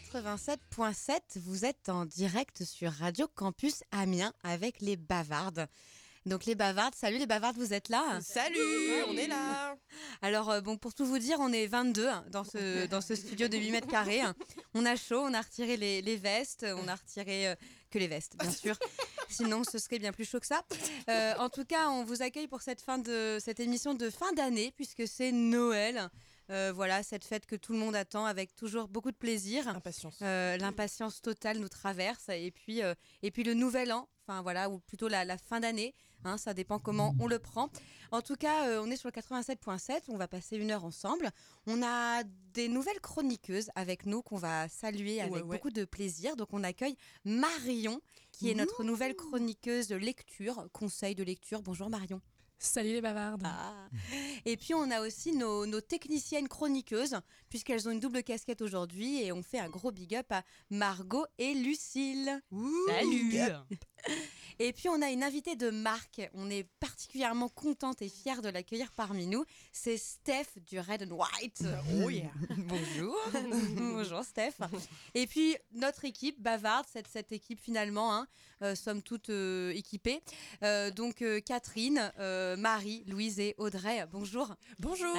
sur le 87.7. Vous êtes en direct sur Radio Campus Amiens avec les bavardes. Donc les bavardes, salut les bavardes, vous êtes là? Salut, on est là Alors euh, bon, pour tout vous dire, on est 22 hein, dans ce, dans ce studio de 8 mètres carrés. On a chaud, on a retiré les, les vestes, on a retiré euh, que les vestes, bien sûr. Sinon, ce serait bien plus chaud que ça. Euh, en tout cas, on vous accueille pour cette, fin de, cette émission de fin d'année, puisque c'est Noël. Euh, voilà, cette fête que tout le monde attend avec toujours beaucoup de plaisir. Impatience. Euh, L'impatience totale nous traverse. Et puis, euh, et puis le nouvel an, enfin voilà, ou plutôt la, la fin d'année, hein, ça dépend comment on le prend. En tout cas, euh, on est sur le 87.7, on va passer une heure ensemble. On a des nouvelles chroniqueuses avec nous qu'on va saluer avec Ouais, ouais. beaucoup de plaisir. Donc on accueille Marion, qui est notre nouvelle chroniqueuse de lecture, conseil de lecture. Bonjour Marion. Salut les bavardes. Ah. Et puis on a aussi nos, nos techniciennes chroniqueuses, puisqu'elles ont une double casquette aujourd'hui, et on fait un gros big up à Margot et Lucille. Salut. Et puis on a une invitée de marque, on est particulièrement contente et fière de l'accueillir parmi nous, c'est Steph du Red and White. Oh yeah Bonjour. Bonjour Steph. Et puis notre équipe bavarde, cette, cette équipe finalement, hein, euh, sommes toutes euh, équipées. Euh, donc Catherine, Marie, Louise et Audrey, bonjour. Bonjour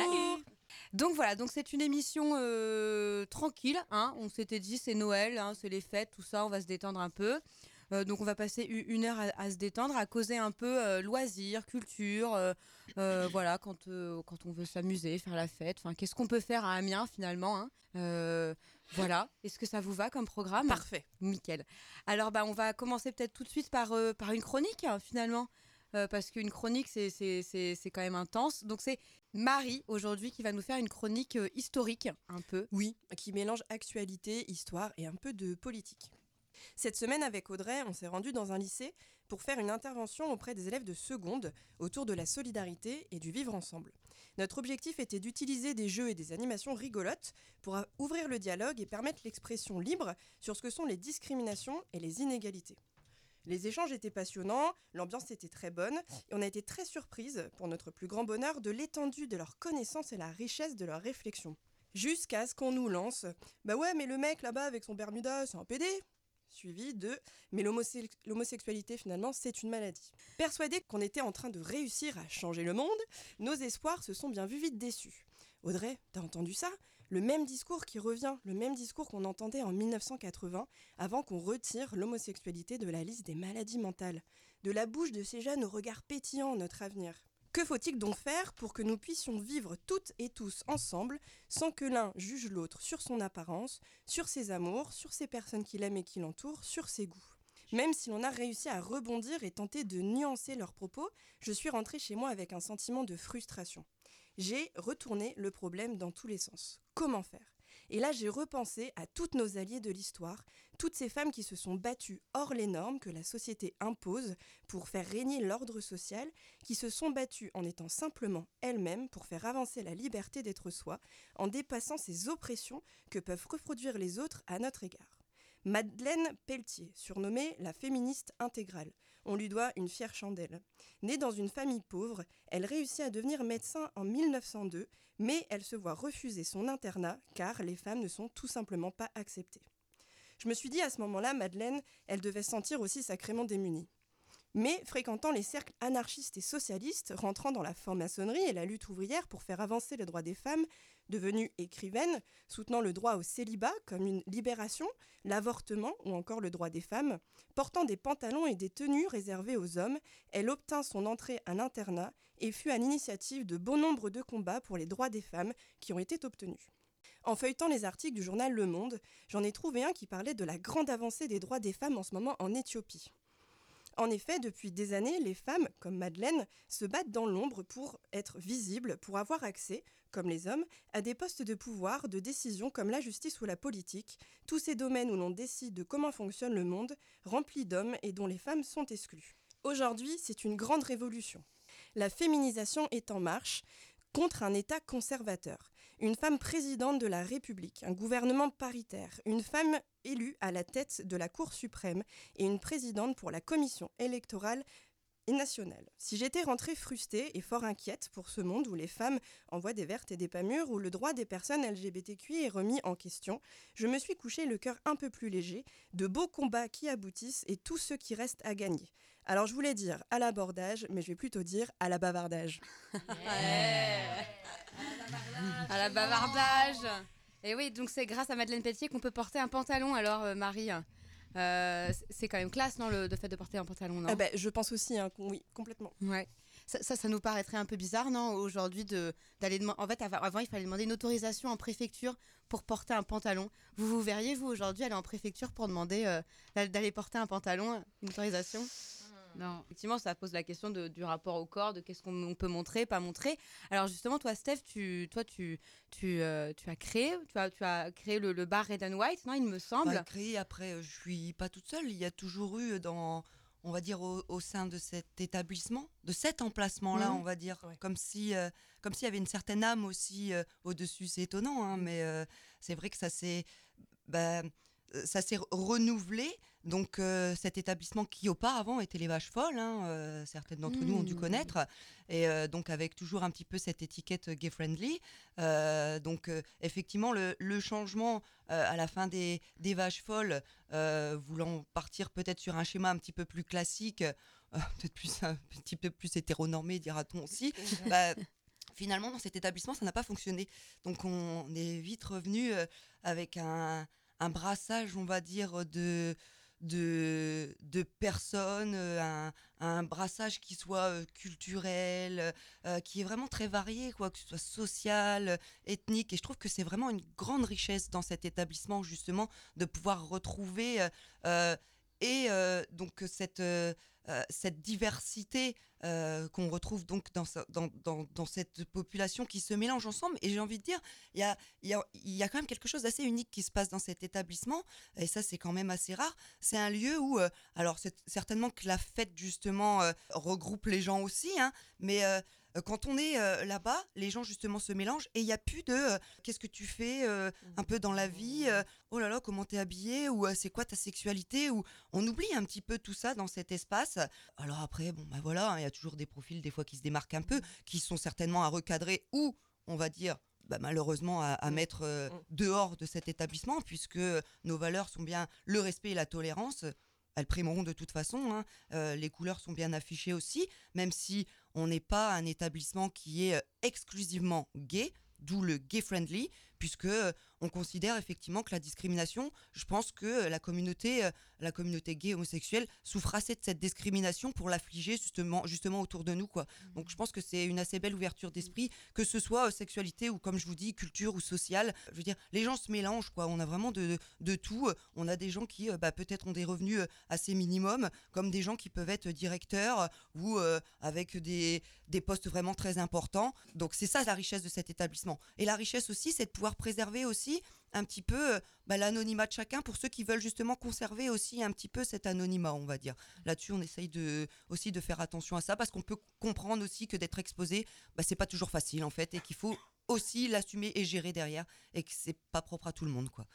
Donc voilà, donc c'est une émission euh, tranquille. Hein, on s'était dit c'est Noël, hein, c'est les fêtes, tout ça, on va se détendre un peu. Euh, donc on va passer une heure à, à se détendre, à causer un peu euh, loisirs, culture, euh, voilà, quand, quand on veut s'amuser, faire la fête. Enfin, qu'est-ce qu'on peut faire à Amiens finalement hein? Voilà, est-ce que ça vous va comme programme? Parfait Nickel. Alors, bah, on va commencer peut-être tout de suite par, euh, par une chronique, hein, finalement. Euh, parce qu'une chronique, c'est- c'est c'est- c'est quand même intense. Donc, c'est Marie, aujourd'hui, qui va nous faire une chronique euh, historique, un peu. Oui, qui mélange actualité, histoire et un peu de politique. Cette semaine, avec Audrey, on s'est rendu dans un lycée pour faire une intervention auprès des élèves de seconde autour de la solidarité et du vivre ensemble. Notre objectif était d'utiliser des jeux et des animations rigolotes pour ouvrir le dialogue et permettre l'expression libre sur ce que sont les discriminations et les inégalités. Les échanges étaient passionnants, l'ambiance était très bonne et on a été très surprise, pour notre plus grand bonheur, de l'étendue de leurs connaissances et la richesse de leurs réflexions. Jusqu'à ce qu'on nous lance Bah ouais, mais le mec là-bas avec son Bermuda, c'est un PD Suivi de Mais l'homose- l'homosexualité, finalement, c'est une maladie. Persuadés qu'on était en train de réussir à changer le monde, nos espoirs se sont bien vus vite déçus. Audrey, t'as entendu ça? Le même discours qui revient, le même discours qu'on entendait en 1980, avant qu'on retire l'homosexualité de la liste des maladies mentales. De la bouche de ces jeunes au regard pétillant notre avenir. Que faut-il donc faire pour que nous puissions vivre toutes et tous ensemble sans que l'un juge l'autre sur son apparence, sur ses amours, sur ses personnes qu'il aime et qui l'entourent, sur ses goûts? Même si l'on a réussi à rebondir et tenter de nuancer leurs propos, je suis rentrée chez moi avec un sentiment de frustration. J'ai retourné le problème dans tous les sens. Comment faire? Et là, j'ai repensé à toutes nos alliées de l'histoire, toutes ces femmes qui se sont battues hors les normes que la société impose pour faire régner l'ordre social, qui se sont battues en étant simplement elles-mêmes pour faire avancer la liberté d'être soi, en dépassant ces oppressions que peuvent reproduire les autres à notre égard. Madeleine Pelletier, surnommée la féministe intégrale. On lui doit une fière chandelle. Née dans une famille pauvre, elle réussit à devenir médecin en 1902, mais elle se voit refuser son internat car les femmes ne sont tout simplement pas acceptées. Je me suis dit à ce moment-là, Madeleine, elle devait se sentir aussi sacrément démunie. Mais fréquentant les cercles anarchistes et socialistes, rentrant dans la franc-maçonnerie et la lutte ouvrière pour faire avancer les droits des femmes, devenue écrivaine, soutenant le droit au célibat comme une libération, l'avortement ou encore le droit des femmes, portant des pantalons et des tenues réservées aux hommes, elle obtint son entrée à l'internat et fut à l'initiative de bon nombre de combats pour les droits des femmes qui ont été obtenus. En feuilletant les articles du journal Le Monde, j'en ai trouvé un qui parlait de la grande avancée des droits des femmes en ce moment en Éthiopie. En effet, depuis des années, les femmes, comme Madeleine, se battent dans l'ombre pour être visibles, pour avoir accès, comme les hommes, à des postes de pouvoir, de décision comme la justice ou la politique, tous ces domaines où l'on décide de comment fonctionne le monde, remplis d'hommes et dont les femmes sont exclues. Aujourd'hui, c'est une grande révolution. La féminisation est en marche contre un État conservateur, une femme présidente de la République, un gouvernement paritaire, une femme élue à la tête de la Cour suprême et une présidente pour la commission électorale nationale. Si j'étais rentrée frustrée et fort inquiète pour ce monde où les femmes envoient des vertes et des pas mûres, où le droit des personnes LGBTQI est remis en question, je me suis couché le cœur un peu plus léger, de beaux combats qui aboutissent et tout ce qui reste à gagner. Alors je voulais dire à l'abordage, mais je vais plutôt dire à la bavardage. à la bavardage. Et oui, donc c'est grâce à Madeleine Pelletier qu'on peut porter un pantalon alors, euh, Marie. Euh, c'est quand même classe, non, le, fait de porter un pantalon, non? Ah bah, Je pense aussi, hein, oui, complètement. Ouais. Ça, ça, nous paraîtrait un peu bizarre, non, aujourd'hui, d'aller demander. En fait, avant, il fallait demander une autorisation en préfecture pour porter un pantalon. Vous vous verriez, vous, aujourd'hui, aller en préfecture pour demander euh, d'aller porter un pantalon, une autorisation? Non. Effectivement, ça pose la question du rapport au corps, de qu'est-ce qu'on peut montrer, pas montrer. Alors justement, toi, Steph, tu, toi, tu, tu, euh, tu as créé, tu as, tu as créé le, bar Red and White, non Il me semble. Bah, créé. Après, euh, je suis pas toute seule. Il y a toujours eu dans on va dire au, sein de cet établissement, de cet emplacement-là, mhm. on va dire, comme si, euh, comme s'il y avait une certaine âme aussi au-dessus. C'est étonnant, hein, mais c'est vrai que ça s'est, bah, ça s'est renouvelé. Donc euh, cet établissement qui auparavant était les vaches folles, hein, euh, certaines d'entre nous ont dû mmh. connaître, et euh, donc avec toujours un petit peu cette étiquette gay friendly. donc effectivement le, changement à la fin des, vaches folles, voulant partir peut-être sur un schéma un petit peu plus classique, peut-être plus un petit peu plus hétéronormé dira-t-on aussi. Bah, finalement dans cet établissement ça n'a pas fonctionné. Donc on est vite revenu avec un brassage, on va dire, de, de, de personnes, euh, un, brassage qui soit euh, culturel, euh, qui est vraiment très varié, quoi, que ce soit social, ethnique. Et je trouve que c'est vraiment une grande richesse dans cet établissement, justement, de pouvoir retrouver et donc cette, cette diversité qu'on retrouve donc dans, cette population qui se mélange ensemble. Et j'ai envie de dire, il y a, y, a, quand même quelque chose d'assez unique qui se passe dans cet établissement. Et ça, c'est quand même assez rare. C'est un lieu où, alors c'est certainement que la fête, justement, regroupe les gens aussi, hein, mais euh, quand on est euh, là-bas, les gens justement se mélangent et il n'y a plus de euh, qu'est-ce que tu fais un peu dans la vie, oh là là, comment t'es habillé ou c'est quoi ta sexualité ou on oublie un petit peu tout ça dans cet espace. Alors après, bon bah voilà, hein, il y a toujours des profils des fois qui se démarquent un peu, qui sont certainement à recadrer ou on va dire bah, malheureusement à, mettre dehors de cet établissement puisque nos valeurs sont bien le respect et la tolérance elles primeront de toute façon. Hein. les couleurs sont bien affichées aussi, même si on n'est pas un établissement qui est euh, exclusivement gay, d'où le gay friendly, puisque euh, on considère effectivement que la discrimination, je pense que euh, la communauté, euh, la communauté gay homosexuelle souffre assez de cette discrimination pour l'affliger justement, justement autour de nous quoi. Mmh. Donc je pense que c'est une assez belle ouverture d'esprit, que ce soit sexualité ou comme je vous dis culture ou sociale. Je veux dire, les gens se mélangent quoi. On a vraiment de, de tout. On a des gens qui bah, peut-être ont des revenus assez minimum, comme des gens qui peuvent être directeurs ou avec des, des postes vraiment très importants. Donc c'est ça la richesse de cet établissement. Et la richesse aussi, c'est de pouvoir préserver aussi un petit peu euh, bah, l'anonymat de chacun pour ceux qui veulent justement conserver aussi un petit peu cet anonymat, on va dire. Là-dessus, on essaye de, aussi de faire attention à ça parce qu'on peut comprendre aussi que d'être exposé, bah, c'est pas toujours facile en fait et qu'il faut aussi l'assumer et gérer derrière et que c'est pas propre à tout le monde quoi.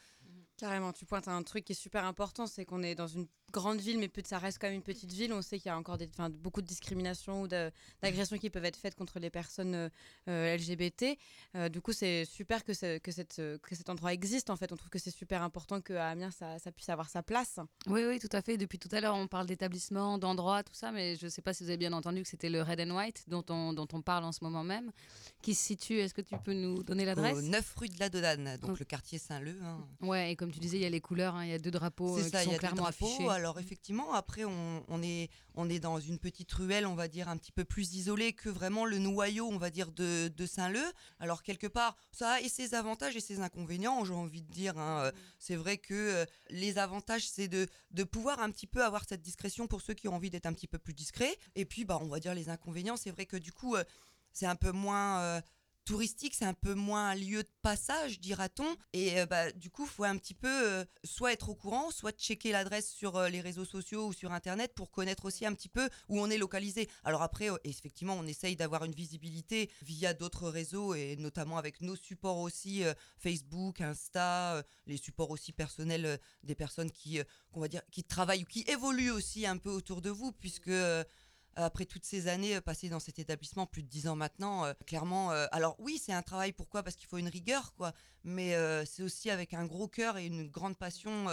Carrément, tu pointes à un truc qui est super important, c'est qu'on est dans une grande ville, mais ça reste quand même une petite ville. On sait qu'il y a encore des, beaucoup de discrimination ou d'agressions qui peuvent être faites contre les personnes euh, euh, LGBT. Euh, du coup, c'est super que, que, cette, que cet endroit existe. En fait, on trouve que c'est super important qu'à Amiens, ça, ça, puisse avoir sa place. Oui, oui, tout à fait. Depuis tout à l'heure, on parle d'établissement, d'endroit, tout ça, mais je ne sais pas si vous avez bien entendu que c'était le Red and White dont on, dont on parle en ce moment même, qui se situe. Est-ce que tu peux nous donner l'adresse? 9 rue de la Dodane, donc le quartier Saint-Leu. Hein. Ouais, et comme tu disais, il y a les couleurs, hein, il y a deux drapeaux qui sont clairement affichés. Alors effectivement, après on, est, on est dans une petite ruelle, on va dire un petit peu plus isolée que vraiment le noyau, on va dire de, Saint-Leu. Alors quelque part, ça a et ses avantages et ses inconvénients, j'ai envie de dire. Hein. Euh, c'est vrai que euh, les avantages, c'est de, de pouvoir un petit peu avoir cette discrétion pour ceux qui ont envie d'être un petit peu plus discrets. Et puis, bah, on va dire les inconvénients, c'est vrai que du coup, euh, c'est un peu moins touristique, c'est un peu moins un lieu de passage, dira-t-on. Et euh, bah, du coup, faut un petit peu euh, soit être au courant, soit checker l'adresse sur euh, les réseaux sociaux ou sur Internet pour connaître aussi un petit peu où on est localisé. Alors après, effectivement, on essaye d'avoir une visibilité via d'autres réseaux et notamment avec nos supports aussi, Facebook, Insta, les supports aussi personnels des personnes qui, qu'on va dire, qui travaillent ou qui évoluent aussi un peu autour de vous, puisque après toutes ces années passées dans cet établissement, plus de dix ans maintenant, clairement, alors oui, c'est un travail, pourquoi? Parce qu'il faut une rigueur, quoi, mais c'est aussi avec un gros cœur et une grande passion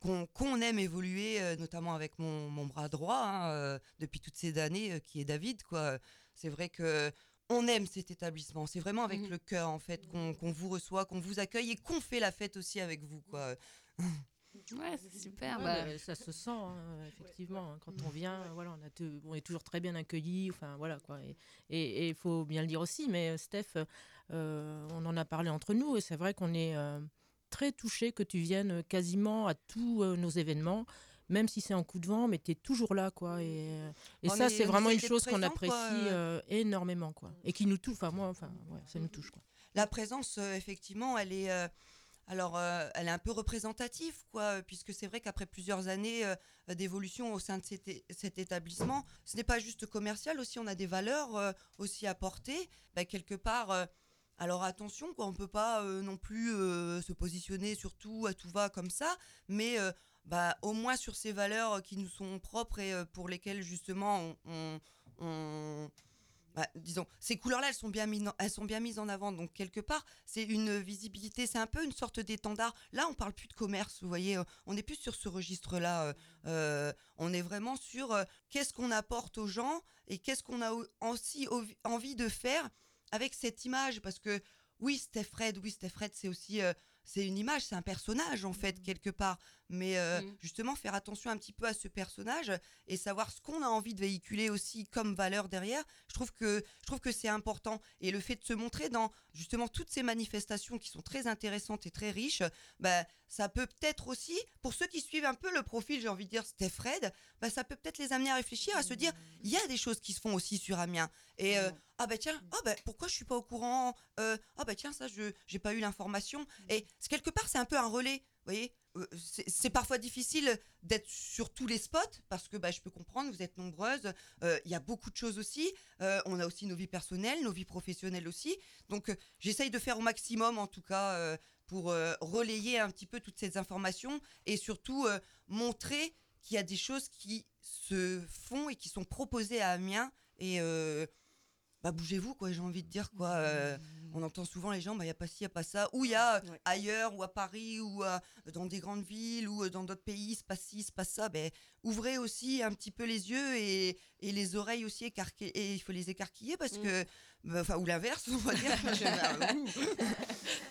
qu'on aime évoluer, notamment avec mon, bras droit, hein, depuis toutes ces années, qui est David, quoi. C'est vrai que on aime cet établissement. C'est vraiment avec mmh. le cœur, en fait, qu'on vous reçoit, qu'on vous accueille et qu'on fait la fête aussi avec vous, quoi. Ouais, c'est super. Bah, ça se sent, hein, effectivement. Hein. quand on vient, voilà, on, a on, est toujours très bien accueillis. Enfin, voilà, quoi. Et il faut bien le dire aussi, mais euh, Steph, euh, on en a parlé entre nous, et c'est vrai qu'on est euh, très touché que tu viennes quasiment à tous nos événements même si c'est en coup de vent, mais tu es toujours là, quoi. Et, et ça, c'est vraiment une chose qu'on apprécie énormément, quoi. Et qui nous touche, enfin, moi, enfin, ouais, ça nous touche, quoi. La présence, effectivement, elle est, alors, euh, elle est un peu représentative, quoi, puisque c'est vrai qu'après plusieurs années euh, d'évolution au sein de cet, établissement, ce n'est pas juste commercial, aussi on a des valeurs euh, aussi à porter. Bah, quelque part, alors attention, quoi, on ne peut pas non plus se positionner sur tout, à tout va comme ça, mais bah, au moins sur ces valeurs qui nous sont propres et pour lesquelles justement on bah, disons, ces couleurs-là, elles sont bien mises, elles sont bien mises en avant. Donc quelque part, c'est une visibilité, c'est un peu une sorte d'étendard. Là, on parle plus de commerce, vous voyez, euh, on n'est plus sur ce registre-là. Euh, euh, on est vraiment sur qu'est-ce qu'on apporte aux gens et qu'est-ce qu'on a aussi envie de faire avec cette image, parce que oui, Steph Fred, oui, Steph Fred, c'est aussi c'est une image, c'est un personnage en fait quelque part. Mais euh, mm. justement faire attention un petit peu à ce personnage et savoir ce qu'on a envie de véhiculer aussi comme valeur derrière. Je trouve que je trouve que c'est important. Et le fait de se montrer dans justement toutes ces manifestations qui sont très intéressantes et très riches, bah, ça peut peut-être aussi pour ceux qui suivent un peu le profil, j'ai envie de dire Steph Fred, bah, ça peut peut-être les amener à réfléchir, à se dire il y a des choses qui se font aussi sur Amiens. Et euh, ah bah tiens, ah bah pourquoi je suis pas au courant euh, Ah bah tiens ça je j'ai pas eu l'information. Et quelque part c'est un peu un relais, vous voyez c'est parfois difficile d'être sur tous les spots parce que bah, je peux comprendre, vous êtes nombreuses, euh, il y a beaucoup de choses aussi, on a aussi nos vies personnelles, nos vies professionnelles aussi, donc j'essaye de faire au maximum en tout cas pour relayer un petit peu toutes ces informations et surtout montrer qu'il y a des choses qui se font et qui sont proposées à Amiens et bah, bougez-vous, j'ai envie de dire, quoi. Euh, on entend souvent les gens, il bah, n'y a pas ci, il n'y a pas ça. Ou il y a ailleurs, ou à Paris, ou dans des grandes villes, ou euh, dans d'autres pays, se passe ci, se passe ça. Ben, ouvrez aussi un petit peu les yeux et, et les oreilles aussi écarquées. Et il faut les écarquiller parce mm. que bah, enfin, ou l'inverse, on va dire.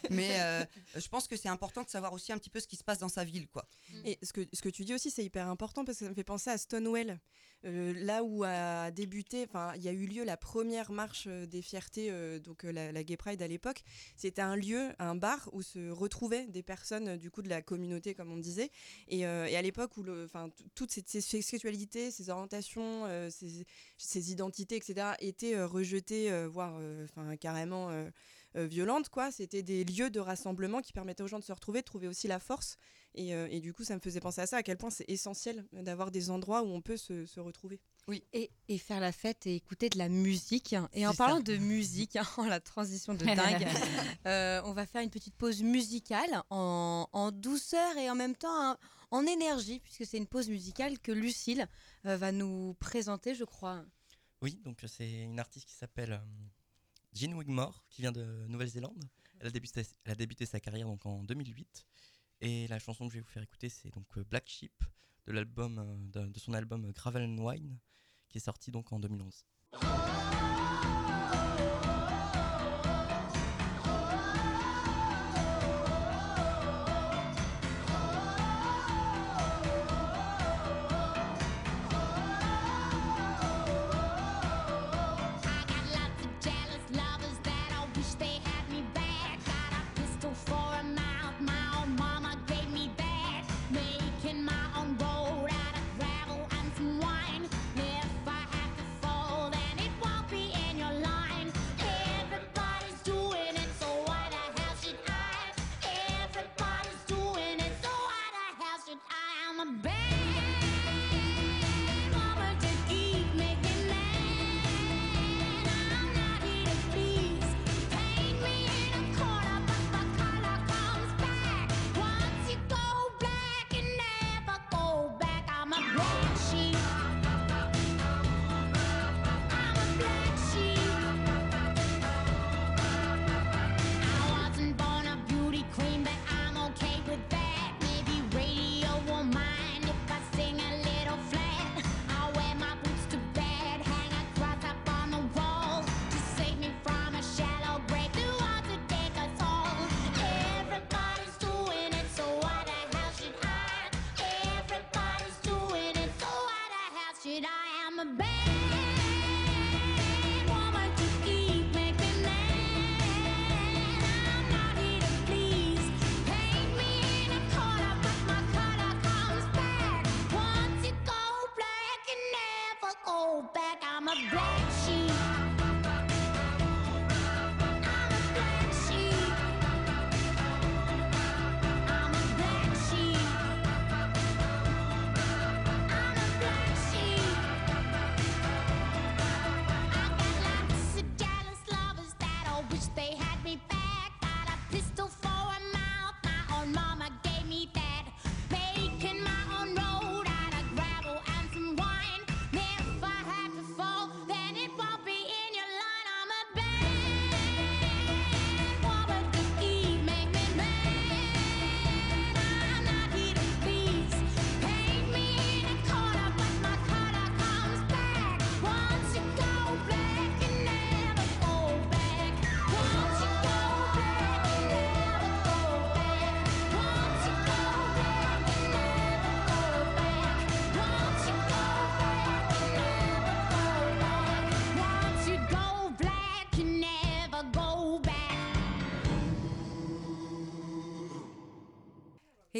Mais euh, je pense que c'est important de savoir aussi un petit peu ce qui se passe dans sa ville, quoi. Et ce que, ce que tu dis aussi, c'est hyper important parce que ça me fait penser à Stonewall, euh, là où a débuté, enfin, il y a eu lieu la première marche euh, des fiertés, donc la, la, Gay Pride à l'époque. C'était un lieu, un bar où se retrouvaient des personnes du coup de la communauté, comme on disait. Et, et à l'époque où, toutes ces, sexualités, ces orientations, ces, ces, identités, etc., étaient rejetées, voire euh, carrément euh, euh, violente quoi. C'était des lieux de rassemblement qui permettaient aux gens de se retrouver, de trouver aussi la force. Et, du coup, ça me faisait penser à ça, à quel point c'est essentiel d'avoir des endroits où on peut se, retrouver. Oui. Et, faire la fête et écouter de la musique. Et en parlant de musique, hein, la transition de dingue, on va faire une petite pause musicale en, douceur et en même temps en énergie, puisque c'est une pause musicale que Lucille va nous présenter, je crois. Oui, donc c'est une artiste qui s'appelle Jean Wigmore, qui vient de Nouvelle-Zélande. Elle, a débuté, elle a débuté sa carrière donc en 2008. Et la chanson que je vais vous faire écouter, c'est donc euh, Black Sheep de, euh, de, son album Gravel and Wine, qui est sorti donc en 2011.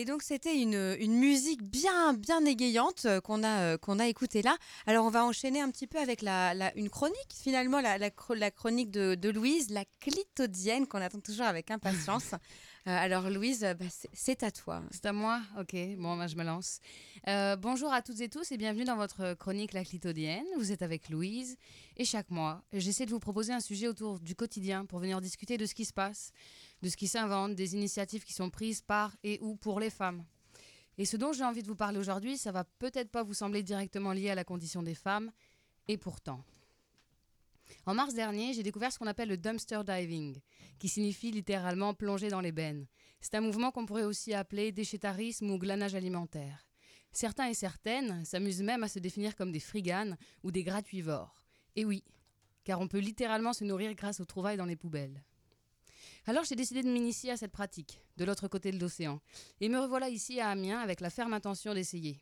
Et donc c'était une, une, musique bien bien égayante euh, qu'on a euh, qu'on a écoutée là. Alors on va enchaîner un petit peu avec la, la une chronique finalement la, la, la chronique de, de, Louise, la clitodienne qu'on attend toujours avec impatience. Euh, alors Louise, bah, c'est à toi. C'est à moi? Ok, bon bah, je me lance. Euh, bonjour à toutes et tous et bienvenue dans votre chronique La clitodienne. Vous êtes avec Louise et chaque mois, j'essaie de vous proposer un sujet autour du quotidien pour venir discuter de ce qui se passe de ce qui s'invente, des initiatives qui sont prises par et ou pour les femmes. Et ce dont j'ai envie de vous parler aujourd'hui, ça va peut-être pas vous sembler directement lié à la condition des femmes, et pourtant. En mars dernier, j'ai découvert ce qu'on appelle le dumpster diving, qui signifie littéralement plonger dans les bennes. C'est un mouvement qu'on pourrait aussi appeler déchétarisme ou glanage alimentaire. Certains et certaines s'amusent même à se définir comme des friganes ou des gratuivores. Et oui, car on peut littéralement se nourrir grâce aux trouvailles dans les poubelles. Alors j'ai décidé de m'initier à cette pratique, de l'autre côté de l'océan. Et me revoilà ici à Amiens avec la ferme intention d'essayer.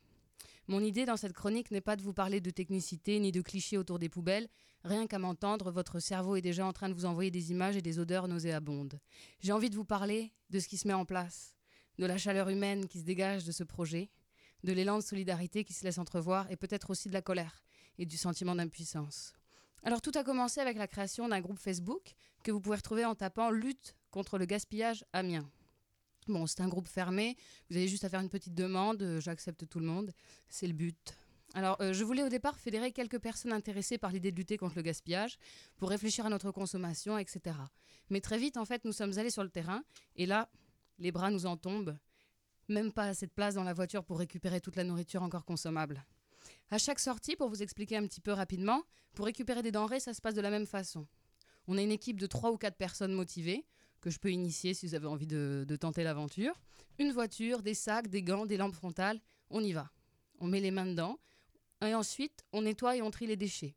Mon idée dans cette chronique n'est pas de vous parler de technicité ni de clichés autour des poubelles. Rien qu'à m'entendre, votre cerveau est déjà en train de vous envoyer des images et des odeurs nauséabondes. J'ai envie de vous parler de ce qui se met en place, de la chaleur humaine qui se dégage de ce projet, de l'élan de solidarité qui se laisse entrevoir et peut-être aussi de la colère et du sentiment d'impuissance. Alors tout a commencé avec la création d'un groupe Facebook que vous pouvez retrouver en tapant Lutte contre le gaspillage Amiens. Bon, c'est un groupe fermé, vous avez juste à faire une petite demande, euh, j'accepte tout le monde, c'est le but. Alors, euh, je voulais au départ fédérer quelques personnes intéressées par l'idée de lutter contre le gaspillage, pour réfléchir à notre consommation, etc. Mais très vite, en fait, nous sommes allés sur le terrain, et là, les bras nous en tombent. Même pas assez de place dans la voiture pour récupérer toute la nourriture encore consommable. À chaque sortie, pour vous expliquer un petit peu rapidement, pour récupérer des denrées, ça se passe de la même façon. On a une équipe de 3 ou 4 personnes motivées, que je peux initier si vous avez envie de, tenter l'aventure. Une voiture, des sacs, des gants, des lampes frontales, on y va. On met les mains dedans, et ensuite on nettoie et on trie les déchets.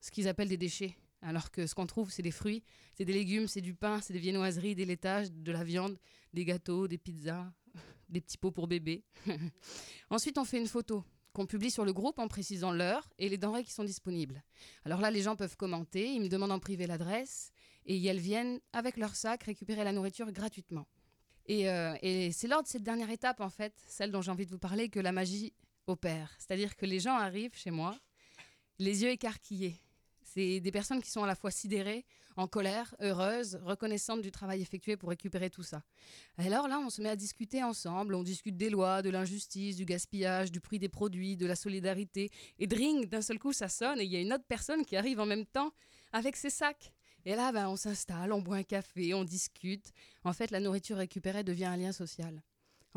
Ce qu'ils appellent des déchets, alors que ce qu'on trouve, c'est des fruits, c'est des légumes, c'est du pain, c'est des viennoiseries, des laitages, de la viande, des gâteaux, des pizzas, des petits pots pour bébé. ensuite, on fait une photo qu'on publie sur le groupe en précisant l'heure et les denrées qui sont disponibles. Alors là, les gens peuvent commenter, ils me demandent en privé l'adresse et elles viennent avec leur sac récupérer la nourriture gratuitement. Et, euh, et c'est lors de cette dernière étape, en fait, celle dont j'ai envie de vous parler, que la magie opère. C'est-à-dire que les gens arrivent chez moi, les yeux écarquillés. C'est des personnes qui sont à la fois sidérées, en colère, heureuse, reconnaissante du travail effectué pour récupérer tout ça. Alors là, on se met à discuter ensemble, on discute des lois, de l'injustice, du gaspillage, du prix des produits, de la solidarité. Et dring, d'un seul coup, ça sonne et il y a une autre personne qui arrive en même temps avec ses sacs. Et là, ben, on s'installe, on boit un café, on discute. En fait, la nourriture récupérée devient un lien social.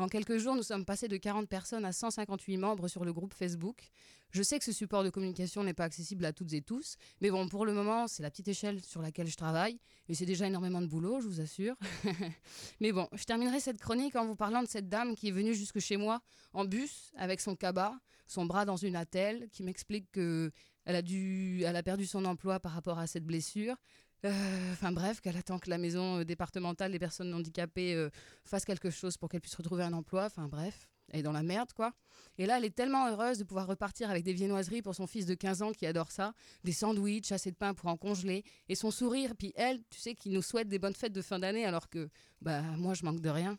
En quelques jours, nous sommes passés de 40 personnes à 158 membres sur le groupe Facebook. Je sais que ce support de communication n'est pas accessible à toutes et tous, mais bon, pour le moment, c'est la petite échelle sur laquelle je travaille, et c'est déjà énormément de boulot, je vous assure. mais bon, je terminerai cette chronique en vous parlant de cette dame qui est venue jusque chez moi en bus avec son cabas, son bras dans une attelle, qui m'explique que elle a, dû, elle a perdu son emploi par rapport à cette blessure. Euh, enfin bref, qu'elle attend que la maison euh, départementale des personnes handicapées euh, fasse quelque chose pour qu'elle puisse retrouver un emploi. Enfin bref, elle est dans la merde quoi. Et là, elle est tellement heureuse de pouvoir repartir avec des viennoiseries pour son fils de 15 ans qui adore ça, des sandwichs, assez de pain pour en congeler, et son sourire. Puis elle, tu sais, qui nous souhaite des bonnes fêtes de fin d'année alors que bah moi je manque de rien.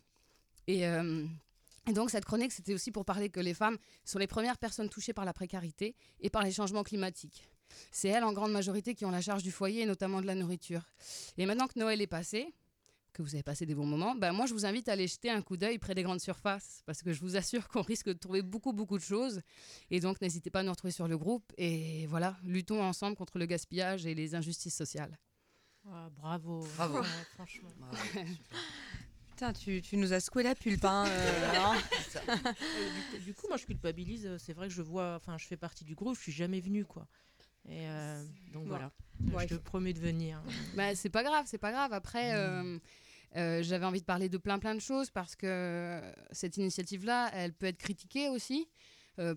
Et, et donc cette chronique, c'était aussi pour parler que les femmes sont les premières personnes touchées par la précarité et par les changements climatiques. C'est elles en grande majorité qui ont la charge du foyer et notamment de la nourriture. Et maintenant que Noël est passé, que vous avez passé des bons moments, ben moi je vous invite à aller jeter un coup d'œil près des grandes surfaces parce que je vous assure qu'on risque de trouver beaucoup beaucoup de choses et donc n'hésitez pas à nous retrouver sur le groupe et voilà, luttons ensemble contre le gaspillage et les injustices sociales. Ah, bravo, bravo. franchement. Putain, tu, tu, nous as secoué la pulpe. Hein, euh, euh, du, coup, moi je culpabilise. C'est vrai que je vois, enfin, je fais partie du groupe, je suis jamais venue quoi. Et euh, donc voilà, je te promets de venir. Bah, c'est pas grave, c'est pas grave. Après, mm. euh, euh, j'avais envie de parler de plein plein de choses parce que cette initiative-là, elle peut être critiquée aussi.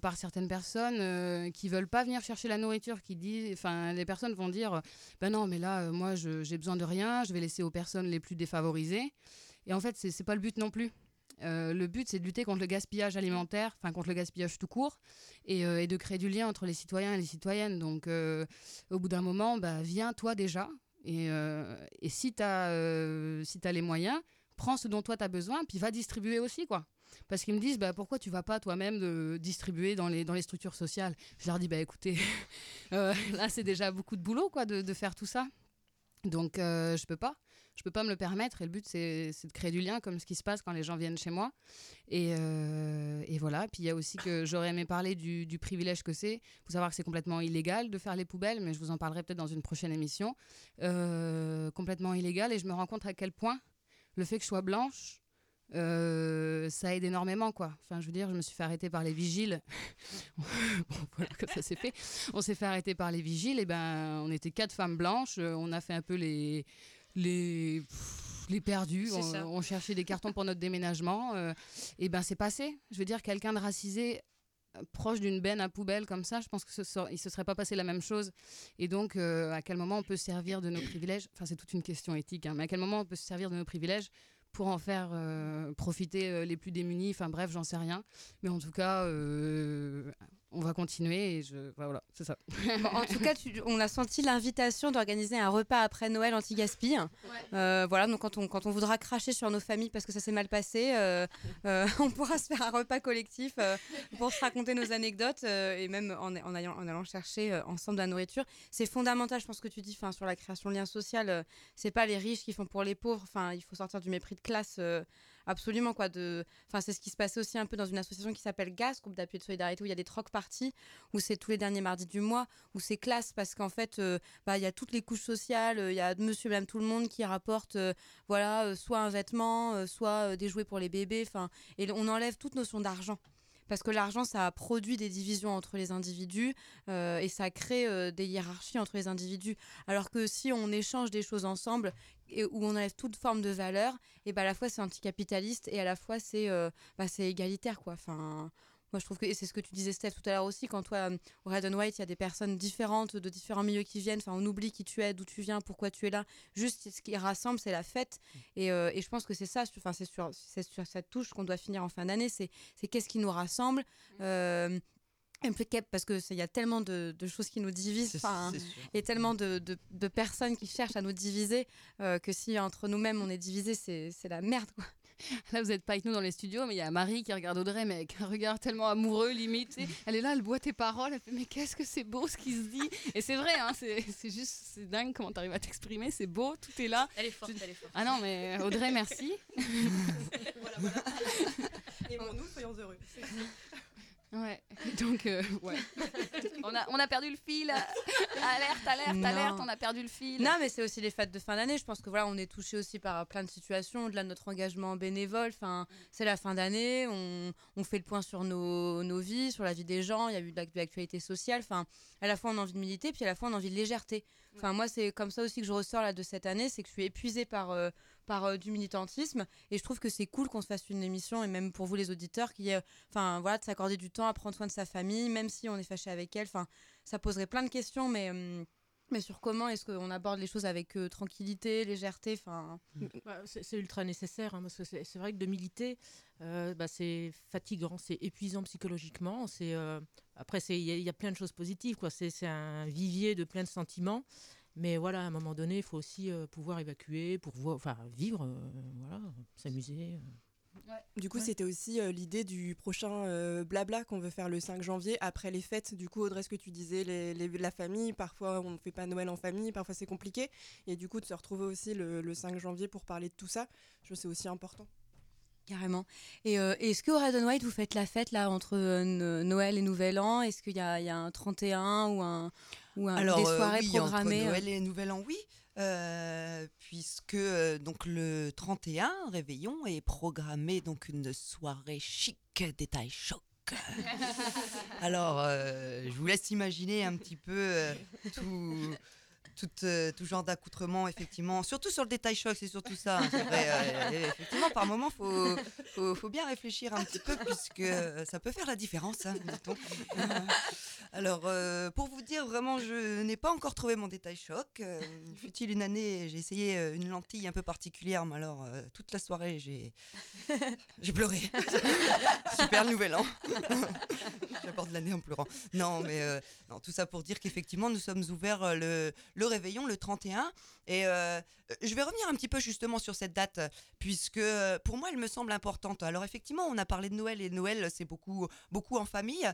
par certaines personnes qui veulent pas venir chercher la nourriture, qui disent, enfin, les personnes vont dire, ben non, mais là, moi, j'ai besoin de rien, je vais laisser aux personnes les plus défavorisées. Et en fait, c'est pas le but non plus. Euh, le but, c'est de lutter contre le gaspillage alimentaire, enfin contre le gaspillage tout court, et, euh, de créer du lien entre les citoyens et les citoyennes. Donc, euh, au bout d'un moment, bah, viens toi déjà, et, si tu as, si as les moyens, prends ce dont toi tu as besoin, puis va distribuer aussi, quoi. parce qu'ils me disent bah, pourquoi tu vas pas toi-même distribuer dans les, dans les structures sociales? Je leur dis bah écoutez, là c'est déjà beaucoup de boulot quoi de, de faire tout ça. Donc je peux pas je peux pas me le permettre. Et le but, c'est de créer du lien, comme ce qui se passe quand les gens viennent chez moi. Et, euh, voilà. Puis il y a aussi que j'aurais aimé parler du, privilège que c'est. Il faut savoir que c'est complètement illégal de faire les poubelles, mais je vous en parlerai peut-être dans une prochaine émission. Euh, complètement illégal. Et je me rends compte à quel point le fait que je sois blanche, euh, ça aide énormément quoi. Enfin, je veux dire, je me suis fait arrêter par les vigiles. voilà que ça s'est fait. On s'est fait arrêter par les vigiles. Et ben, on était quatre femmes blanches. On a fait un peu les les les perdus, on, cherchait des cartons pour notre déménagement. Euh, et ben c'est passé. Je veux dire, quelqu'un de racisé euh, proche d'une benne à poubelle comme ça, je pense que ce il se serait pas passé la même chose. Et donc, euh, à quel moment on peut se servir de nos privilèges? Enfin, c'est toute une question éthique, hein, mais à quel moment on peut se servir de nos privilèges pour en faire profiter les plus démunis? Enfin, bref, j'en sais rien. Mais en tout cas, on va continuer et je voilà, c'est ça. en tout cas, on a senti l'invitation d'organiser un repas après Noël anti-gaspi. Euh, voilà, donc quand on, quand on voudra cracher sur nos familles parce que ça s'est mal passé, euh, euh, on pourra se faire un repas collectif pour se raconter nos anecdotes et même en, en, allant, en allant chercher ensemble de la nourriture. C'est fondamental, je pense que tu dis sur la création de liens sociaux, c'est pas les riches qui font pour les pauvres, enfin, il faut sortir du mépris de classe absolument quoi de enfin c'est ce qui se passait aussi un peu dans une association qui s'appelle GAS groupe d'appui de solidarité où il y a des troc parties où c'est tous les derniers mardis du mois où c'est classe parce qu'en fait euh, bah il y a toutes les couches sociales il y a monsieur même tout le monde qui rapporte euh, voilà euh, soit un vêtement soit des jouets pour les bébés enfin et on enlève toute notion d'argent parce que l'argent, ça produit des divisions entre les individus et ça crée des hiérarchies entre les individus. Alors que si on échange des choses ensemble, et où on enlève toute forme de valeur, et bah à la fois c'est anticapitaliste et à la fois c'est euh, bah, c'est égalitaire quoi. Enfin, moi je trouve que c'est ce que tu disais Steph tout à l'heure aussi quand toi euh, au Red and White il y a des personnes différentes de différents milieux qui viennent. Enfin, on oublie qui tu es, d'où tu viens, pourquoi tu es là. Juste ce qui rassemble c'est la fête et, euh, et, je pense que c'est ça. Enfin, c'est sur, sur cette touche qu'on doit finir en fin d'année. C'est qu'est-ce qui nous rassemble. Parce que il y a tellement de, choses qui nous divisent et tellement de, de, personnes qui cherchent à nous diviser euh, que si entre nous-mêmes on est divisé c'est la merde quoi. Là, vous n'êtes pas avec nous dans les studios, mais il y a Marie qui regarde Audrey, mais avec un regard tellement amoureux, limite. Elle est là, elle boit tes paroles, elle fait Mais qu'est-ce que c'est beau ce qui se dit Et c'est vrai, hein, c'est juste, c'est dingue comment tu arrives à t'exprimer, c'est beau, tout est là. Elle est forte, elle est forte. Ah non, mais Audrey, merci. voilà, voilà. Aimons-nous, soyons heureux. Ouais, donc, euh, ouais. on, a, on a perdu le fil. alerte, alerte, alerte, on a perdu le fil. Non, mais c'est aussi les fêtes de fin d'année. Je pense que voilà, on est touché aussi par plein de situations, au-delà de notre engagement bénévole. Enfin, c'est la fin d'année, on, on, fait le point sur nos, nos, vies, sur la vie des gens. Il y a eu de l'actualité sociale. Enfin, à la fois on a envie de militer, puis à la fois on a envie de légèreté. Enfin, moi, c'est comme ça aussi que je ressors là de cette année, c'est que je suis épuisée par. Euh, par euh, du militantisme. Et je trouve que c'est cool qu'on se fasse une émission, et même pour vous les auditeurs, qui enfin voilà, de s'accorder du temps à prendre soin de sa famille, même si on est fâché avec elle. Enfin, ça poserait plein de questions, mais hum, mais sur comment est-ce qu'on aborde les choses avec euh, tranquillité, légèreté, enfin. Bah, c'est ultra nécessaire hein, parce que c'est vrai que de militer, euh, bah, c'est fatigant, c'est épuisant psychologiquement. C'est après il y, y, a plein de choses positives quoi. C'est un vivier de plein de sentiments. Mais voilà, à un moment donné, il faut aussi euh, pouvoir évacuer, pour enfin, vivre, euh, voilà, s'amuser. Euh. du coup, c'était aussi l'idée du prochain blabla qu'on veut faire le 5 janvier, après les fêtes. Du coup, Audrey, ce que tu disais, les, la famille, parfois on ne fait pas Noël en famille, parfois c'est compliqué. Et du coup, de se retrouver aussi le, le 5 janvier pour parler de tout ça, je trouve c'est aussi important. Carrément. Et est-ce qu'au Red White, vous faites la fête là entre Noël et Nouvel An? Est-ce qu'il y, y, a un 31 ou un ou un, Alors, des soirées oui, programmées entre Noël et Nouvel An, oui. Euh, puisque donc le 31 réveillon est programmé donc une soirée chic détail choc alors je vous laisse imaginer un petit peu tout tout, euh, tout genre d'accoutrement, effectivement. Surtout sur le détail choc, c'est surtout ça. Hein, euh, effectivement, par moment, il faut, faut, bien réfléchir un petit peu, puisque ça peut faire la différence, hein, Alors, euh, pour vous dire, vraiment, je n'ai pas encore trouvé mon détail choc. Fut-il une année, j'ai essayé une lentille un peu particulière, mais alors, toute la soirée, j'ai, pleuré. Super nouvel an. J'aborde l'année en pleurant. Non, mais euh, non, tout ça pour dire qu'effectivement, nous sommes ouverts euh, le, le réveillon le 31. Et euh, je vais revenir un petit peu justement sur cette date, puisque pour moi, elle me semble importante. Alors effectivement, on a parlé de Noël, et Noël, c'est beaucoup, beaucoup en famille.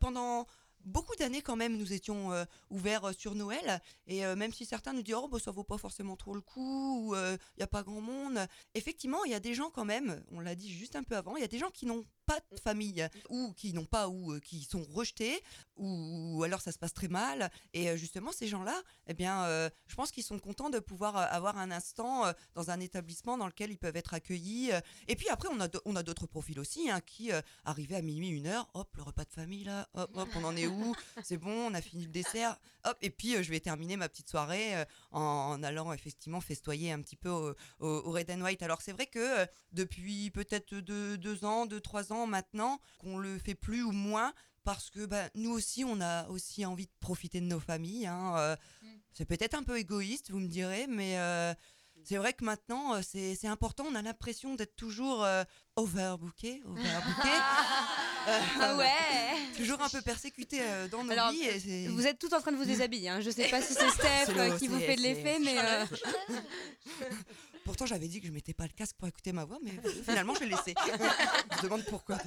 pendant beaucoup d'années quand même, nous étions euh, ouverts euh, sur Noël. Et euh, même si certains nous disent, oh, bah, ça vaut pas forcément trop le coup, ou il n'y a pas grand monde. Effectivement, il y a des gens quand même, on l'a dit juste un peu avant, il y a des gens qui n'ont pas de famille, ou qui n'ont pas, ou qui sont rejetés, ou, alors ça se passe très mal. Et justement, ces gens-là, eh bien, je pense qu'ils sont contents de pouvoir avoir un instant dans un établissement dans lequel ils peuvent être accueillis. Et puis après, on a, on a d'autres profils aussi, hein, qui, arrivés à minuit, une heure, hop, le repas de famille, là, hop, hop, on en est où c'est bon, on a fini le dessert, hop, et puis euh, je vais terminer ma petite soirée euh, en, allant effectivement festoyer un petit peu au, Red and White. Alors c'est vrai que euh, depuis peut-être deux, ans, deux, trois ans maintenant, qu'on le fait plus ou moins, parce que bah, nous aussi, on a aussi envie de profiter de nos familles. Hein, mm. C'est peut-être un peu égoïste, vous me direz, mais c'est vrai que maintenant, c'est important. On a l'impression d'être toujours overbooké, overbooké. Ah ouais. Toujours un peu persécuté euh, dans nos vies. vous êtes tout en train de vous déshabiller. Hein. Je sais pas si c'est Steph qui vous fait de l'effet, mais. Euh, Pourtant, j'avais dit que je mettais pas le casque pour écouter ma voix, mais finalement, je l'ai laissé. je me demande pourquoi.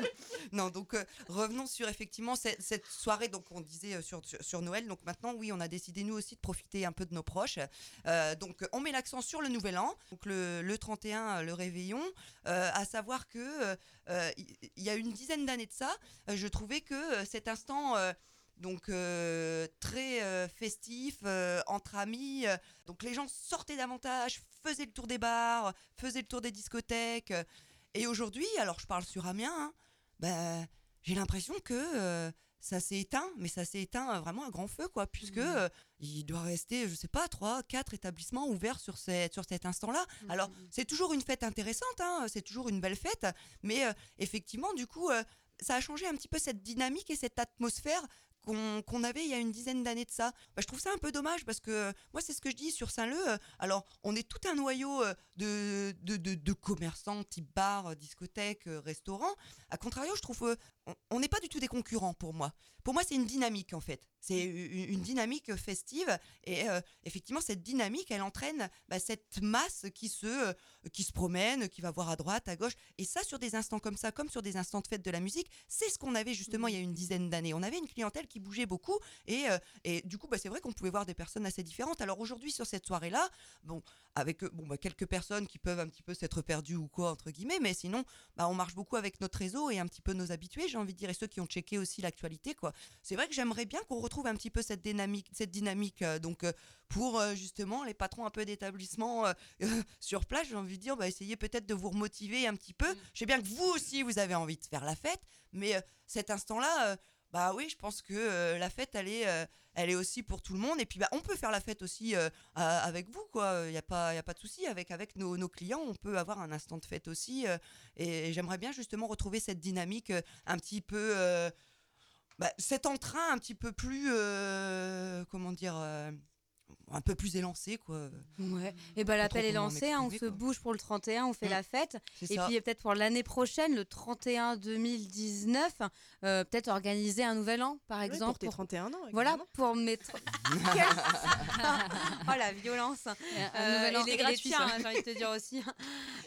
non, donc euh, revenons sur effectivement cette, soirée. Donc, on disait sur, sur, Noël. Donc maintenant, oui, on a décidé nous aussi de profiter un peu de nos proches. donc, on met l'accent sur le Nouvel An. Donc le, le 31, le réveillon. à savoir que il y a une dizaine d'années de ça, euh, je trouvais que euh, cet instant euh, donc très festif entre amis. donc les gens sortaient davantage, faisaient le tour des bars, faisaient le tour des discothèques. et aujourd'hui, alors je parle sur Amiens, hein, ben, j'ai l'impression que ça s'est éteint, mais ça s'est éteint vraiment à grand feu, quoi, puisque mmh. il doit rester, je sais pas, trois, quatre établissements ouverts sur, sur cet instant-là. Mmh. Alors, c'est toujours une fête intéressante, hein, c'est toujours une belle fête, mais effectivement, du coup, ça a changé un petit peu cette dynamique et cette atmosphère qu'on avait il y a une dizaine d'années de ça. Bah, je trouve ça un peu dommage parce que moi, c'est ce que je dis sur Saint-Leu. Euh, alors, on est tout un noyau euh, de, de, de, commerçants, type bar, euh, discothèque, restaurant. A contrario, je trouve on n'est pas du tout des concurrents pour moi. Pour moi, c'est une dynamique en fait. C'est une dynamique festive et effectivement, cette dynamique, elle entraîne bah, cette masse qui se, qui se promène, qui va voir à droite, à gauche. Et ça, sur des instants comme ça, comme sur des instants de fête de la musique, c'est ce qu'on avait justement il y a une dizaine d'années. On avait une clientèle qui bougeait beaucoup et, et du coup, bah, c'est vrai qu'on pouvait voir des personnes assez différentes. Alors aujourd'hui, sur cette soirée-là, bon, avec bon, bah, quelques personnes qui peuvent un petit peu s'être perdues ou quoi, entre guillemets, mais sinon, bah, on marche beaucoup avec notre réseau et un petit peu nos habitués, j'ai envie de dire, et ceux qui ont checké aussi l'actualité. quoi. C'est vrai que j'aimerais bien qu'on retrouve un petit peu cette dynamique, cette dynamique euh, donc, euh, pour euh, justement les patrons un peu d'établissement sur place, j'ai envie de dire, bah, essayer peut-être de vous remotiver un petit peu. Mm. Je sais bien que vous aussi, vous avez envie de faire la fête, mais cet instant-là bah oui, je pense que euh, la fête, elle est, euh, elle est aussi pour tout le monde. Et puis, bah, on peut faire la fête aussi euh, avec vous, quoi. Il n'y a, pas, a pas de souci. Avec, nos, clients, on peut avoir un instant de fête aussi. et j'aimerais bien justement retrouver cette dynamique un petit peu. Bah, cet entrain un petit peu plus. comment dire un peu plus élancé quoi. Ouais. Et ben l'appel est lancé, hein, on se bouge pour le 31, on fait mmh. la fête. Et puis peut-être pour l'année prochaine, le 31 2019, euh, peut-être organiser un nouvel an par exemple. pour tes 31 ans. Voilà, pour mettre. oh la violence. Un, euh, nouvel an il est gratuit, hein, j'ai envie de te dire aussi.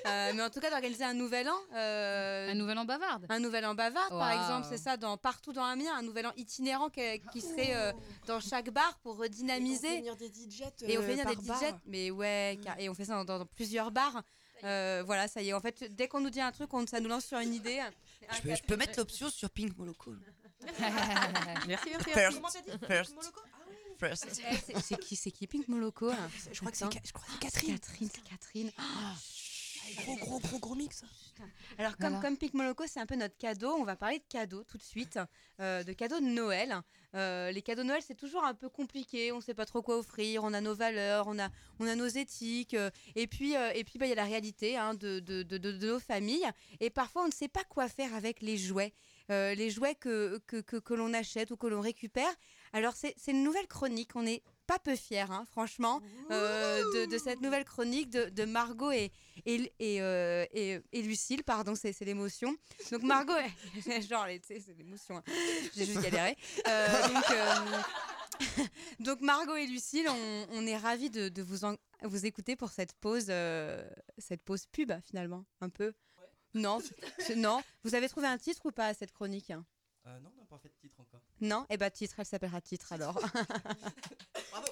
Euh, mais en tout cas d'organiser un nouvel an. un nouvel an bavarde. Un nouvel an bavarde par exemple, c'est ça, dans partout dans Amiens, un nouvel an itinérant qui, serait dans chaque bar pour redynamiser. Et on fait venir des DJs, mais ouais, mm. et on fait ça dans, plusieurs bars. Euh, voilà, ça y est. En fait, dès qu'on nous dit un truc, on, ça nous lance sur une idée. Je peux, mettre l'option sur Pink Moloko. merci, merci. First. First. Eh, c'est qui, c'est qui Pink Moloko Je crois que c'est Catherine. Catherine, c'est Catherine. Oh. Gros, gros, gros, gros mix. Alors, comme, comme Pic Moloko, c'est un peu notre cadeau, on va parler de cadeaux tout de suite, euh, de cadeaux de Noël. Euh, les cadeaux de Noël, c'est toujours un peu compliqué, on ne sait pas trop quoi offrir, on a nos valeurs, on a, on a nos éthiques, euh, et puis et puis bah, il y a la réalité hein, de, de, de, de, nos familles, et parfois on ne sait pas quoi faire avec les jouets. les jouets que, que, que, que l'on achète ou que l'on récupère. Alors c'est une nouvelle chronique, on est pas peu fière, hein, franchement, euh, de, cette nouvelle chronique de, Margot et, et, et, et, Lucille. Pardon, c'est l'émotion. Donc Margot, genre, c'est l'émotion. Hein. J'ai juste galéré. donc, donc, Margot et Lucille, on, est ravis de, vous, vous écouter pour cette pause, cette pause pub finalement, un peu. Non, non. Vous avez trouvé un titre ou pas à cette chronique euh, Non, on n'a pas fait de titre encore. Non Eh bien, titre, elle s'appellera titre alors. Bravo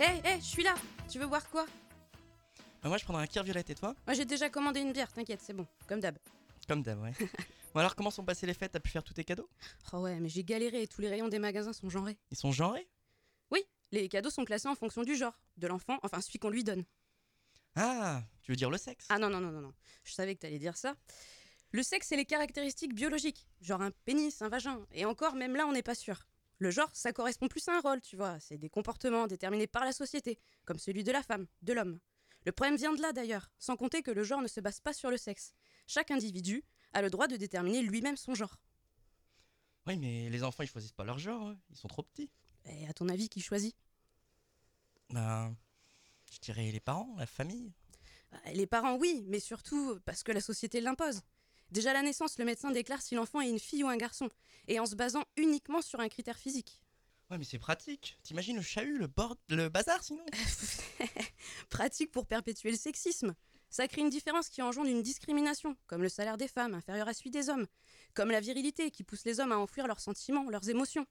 Hé, hey, hé, je suis là Tu veux boire quoi? Bah, Moi, je prendrai un kir violette et toi? Moi, j'ai déjà commandé une bière, t'inquiète, c'est bon. Comme d'hab. Comme d'hab, ouais. bon, alors, comment sont passées les fêtes? T'as pu faire tous tes cadeaux? Oh ouais, mais j'ai galéré, tous les rayons des magasins sont genrés. Ils sont genrés? Les cadeaux sont classés en fonction du genre, de l'enfant, enfin celui qu'on lui donne. Ah, tu veux dire le sexe? Ah non, non, non, non, non. Je savais que t'allais dire ça. Le sexe, c'est les caractéristiques biologiques, genre un pénis, un vagin. Et encore, même là, on n'est pas sûr. Le genre, ça correspond plus à un rôle, tu vois. C'est des comportements déterminés par la société, comme celui de la femme, de l'homme. Le problème vient de là d'ailleurs, sans compter que le genre ne se base pas sur le sexe. Chaque individu a le droit de déterminer lui-même son genre. Oui, mais les enfants, ils choisissent pas leur genre, hein. ils sont trop petits. Et à ton avis, qui choisit? Ben, je dirais les parents, la famille. Bah, les parents, oui, mais surtout parce que la société l'impose. Déjà à la naissance, le médecin déclare si l'enfant est une fille ou un garçon, et en se basant uniquement sur un critère physique. Ouais, mais c'est pratique. T'imagines le chahut, le, bord, le bazar sinon? Pratique pour perpétuer le sexisme. Ça crée une différence qui engendre une discrimination, comme le salaire des femmes inférieur à celui des hommes, comme la virilité qui pousse les hommes à enfouir leurs sentiments, leurs émotions,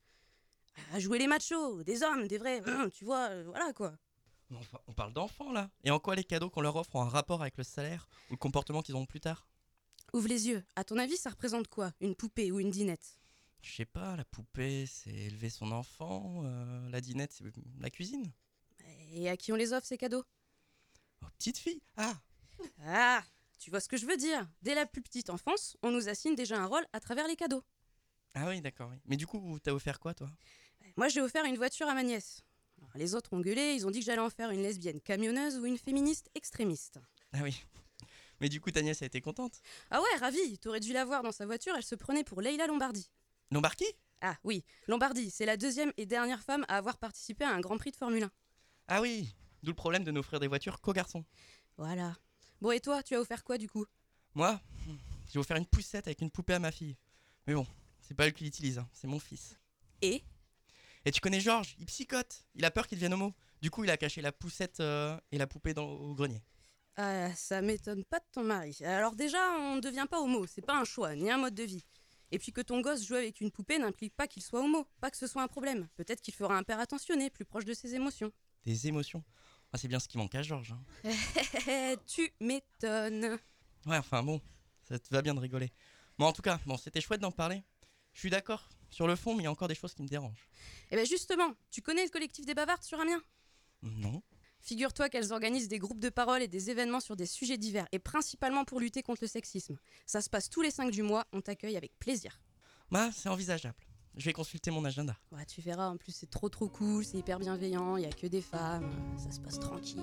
à jouer les machos, des hommes, des vrais, tu vois, euh, voilà quoi. On parle d'enfants là. Et en quoi les cadeaux qu'on leur offre ont un rapport avec le salaire ou le comportement qu'ils auront plus tard? Ouvre les yeux. À ton avis, ça représente quoi Une poupée ou une dinette? Je sais pas, la poupée, c'est élever son enfant. Euh, la dinette, c'est la cuisine. Et à qui on les offre ces cadeaux? Aux petites filles. Ah Ah Tu vois ce que je veux dire Dès la plus petite enfance, on nous assigne déjà un rôle à travers les cadeaux. Ah oui, d'accord. Mais du coup, t'as offert quoi, toi? Moi, j'ai offert une voiture à ma nièce. les autres ont gueulé, ils ont dit que j'allais en faire une lesbienne camionneuse ou une féministe extrémiste. Ah oui. Mais du coup, ta nièce a été contente? Ah ouais, ravie. T'aurais dû la voir dans sa voiture, elle se prenait pour Leila Lombardi. Lombardi? Ah oui, Lombardi, c'est la deuxième et dernière femme à avoir participé à un Grand Prix de Formule 1. Ah oui, d'où le problème de n'offrir des voitures qu'aux garçons. Voilà. Bon, et toi, tu as offert quoi du coup? Moi, j'ai offert une poussette avec une poupée à ma fille. Mais bon, c'est pas elle qui l'utilise, hein, c'est mon fils. Et? Tu connais Georges, il psychote. Il a peur qu'il devienne homo. Du coup, il a caché la poussette euh, et la poupée dans, au grenier. Ah, ça m'étonne pas de ton mari. Alors déjà, on ne devient pas homo, c'est pas un choix, ni un mode de vie. Et puis que ton gosse joue avec une poupée n'implique pas qu'il soit homo, pas que ce soit un problème. Peut-être qu'il fera un père attentionné, plus proche de ses émotions. Des émotions ah, C'est bien ce qui manque à Georges. Hein. tu m'étonnes. Ouais, enfin bon, ça te va bien de rigoler. Bon, en tout cas, bon, c'était chouette d'en parler. Je suis d'accord sur le fond, mais il y a encore des choses qui me dérangent. Eh bien justement, tu connais le collectif des bavardes sur Amiens? Non. Figure-toi qu'elles organisent des groupes de parole et des événements sur des sujets divers, et principalement pour lutter contre le sexisme. Ça se passe tous les 5 du mois, on t'accueille avec plaisir. Bah, c'est envisageable. Je vais consulter mon agenda. Ouais, tu verras, en plus c'est trop trop cool, c'est hyper bienveillant, il y a que des femmes, ça se passe tranquille.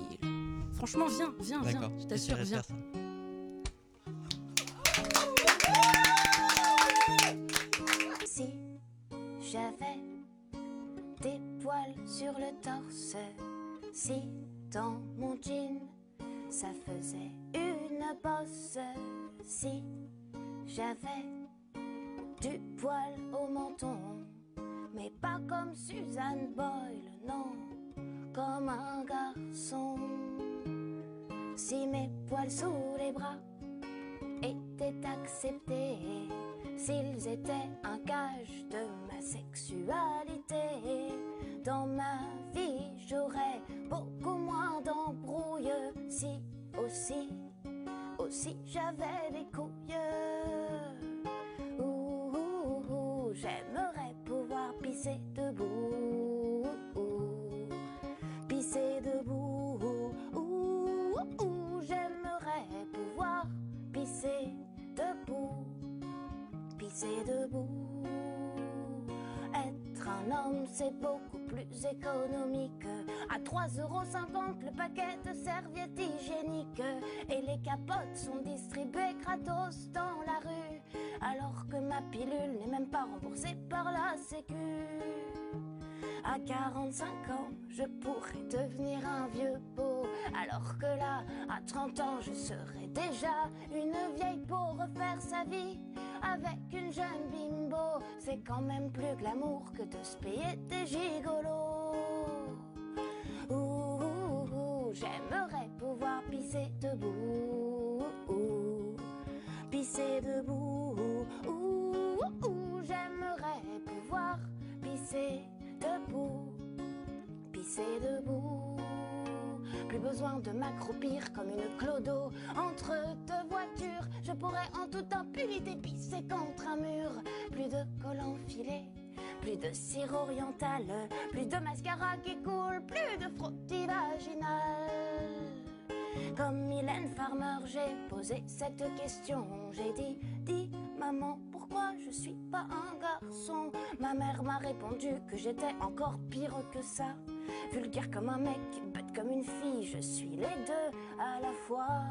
Franchement, viens, viens, viens, je t'assure, viens. J'avais des poils sur le torse. Si dans mon jean, ça faisait une bosse. Si j'avais du poil au menton, mais pas comme Suzanne Boyle, non, comme un garçon. Si mes poils sous les bras étaient acceptés s'ils étaient un gage de ma sexualité. Dans ma vie, j'aurais beaucoup moins d'embrouilles si aussi, aussi j'avais des couilles. Ouh, j'aimerais pouvoir pisser debout, pisser debout. Ouh, j'aimerais pouvoir pisser pisser debout, être un homme, c'est beaucoup plus économique. À 3,50€ le paquet de serviettes hygiéniques. Et les capotes sont distribuées gratos dans la rue. Alors que ma pilule n'est même pas remboursée par la Sécu. À 45 ans, je pourrais devenir un vieux pot. Alors que là, à 30 ans, je serais déjà une vieille peau. Refaire sa vie avec une jeune bimbo, c'est quand même plus glamour que de se payer des gigolos. Ouh, ouh, ouh, j'aimerais pouvoir pisser debout. Debout. Plus besoin de m'accroupir comme une clodo entre deux voitures. Je pourrais en toute impunité pisser contre un mur. Plus de collants filés, plus de cire oriental, plus de mascara qui coule, plus de frottis vaginal. Comme Mylène Farmer, j'ai posé cette question. J'ai dit, dis maman, pourquoi je suis pas un garçon? Ma mère m'a répondu que j'étais encore pire que ça. Vulgaire comme un mec, bête comme une fille, je suis les deux à la fois.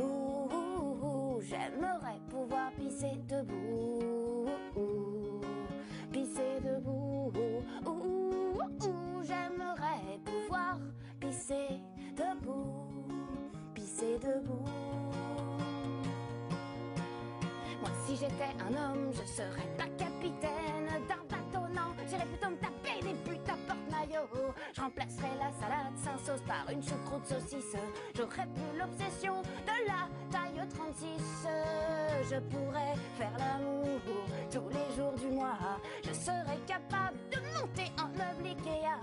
Ouh, ouh, ouh, j'aimerais pouvoir pisser debout. Ouh, pisser debout. Ouh, j'aimerais pouvoir pisser debout. Pisser debout. Moi, si j'étais un homme, je serais pas capitaine Je remplacerais la salade sans sauce par une choucroute saucisse. J'aurais plus l'obsession de la taille 36. Je pourrais faire l'amour tous les jours du mois. Je serais capable de monter en meuble Ikea.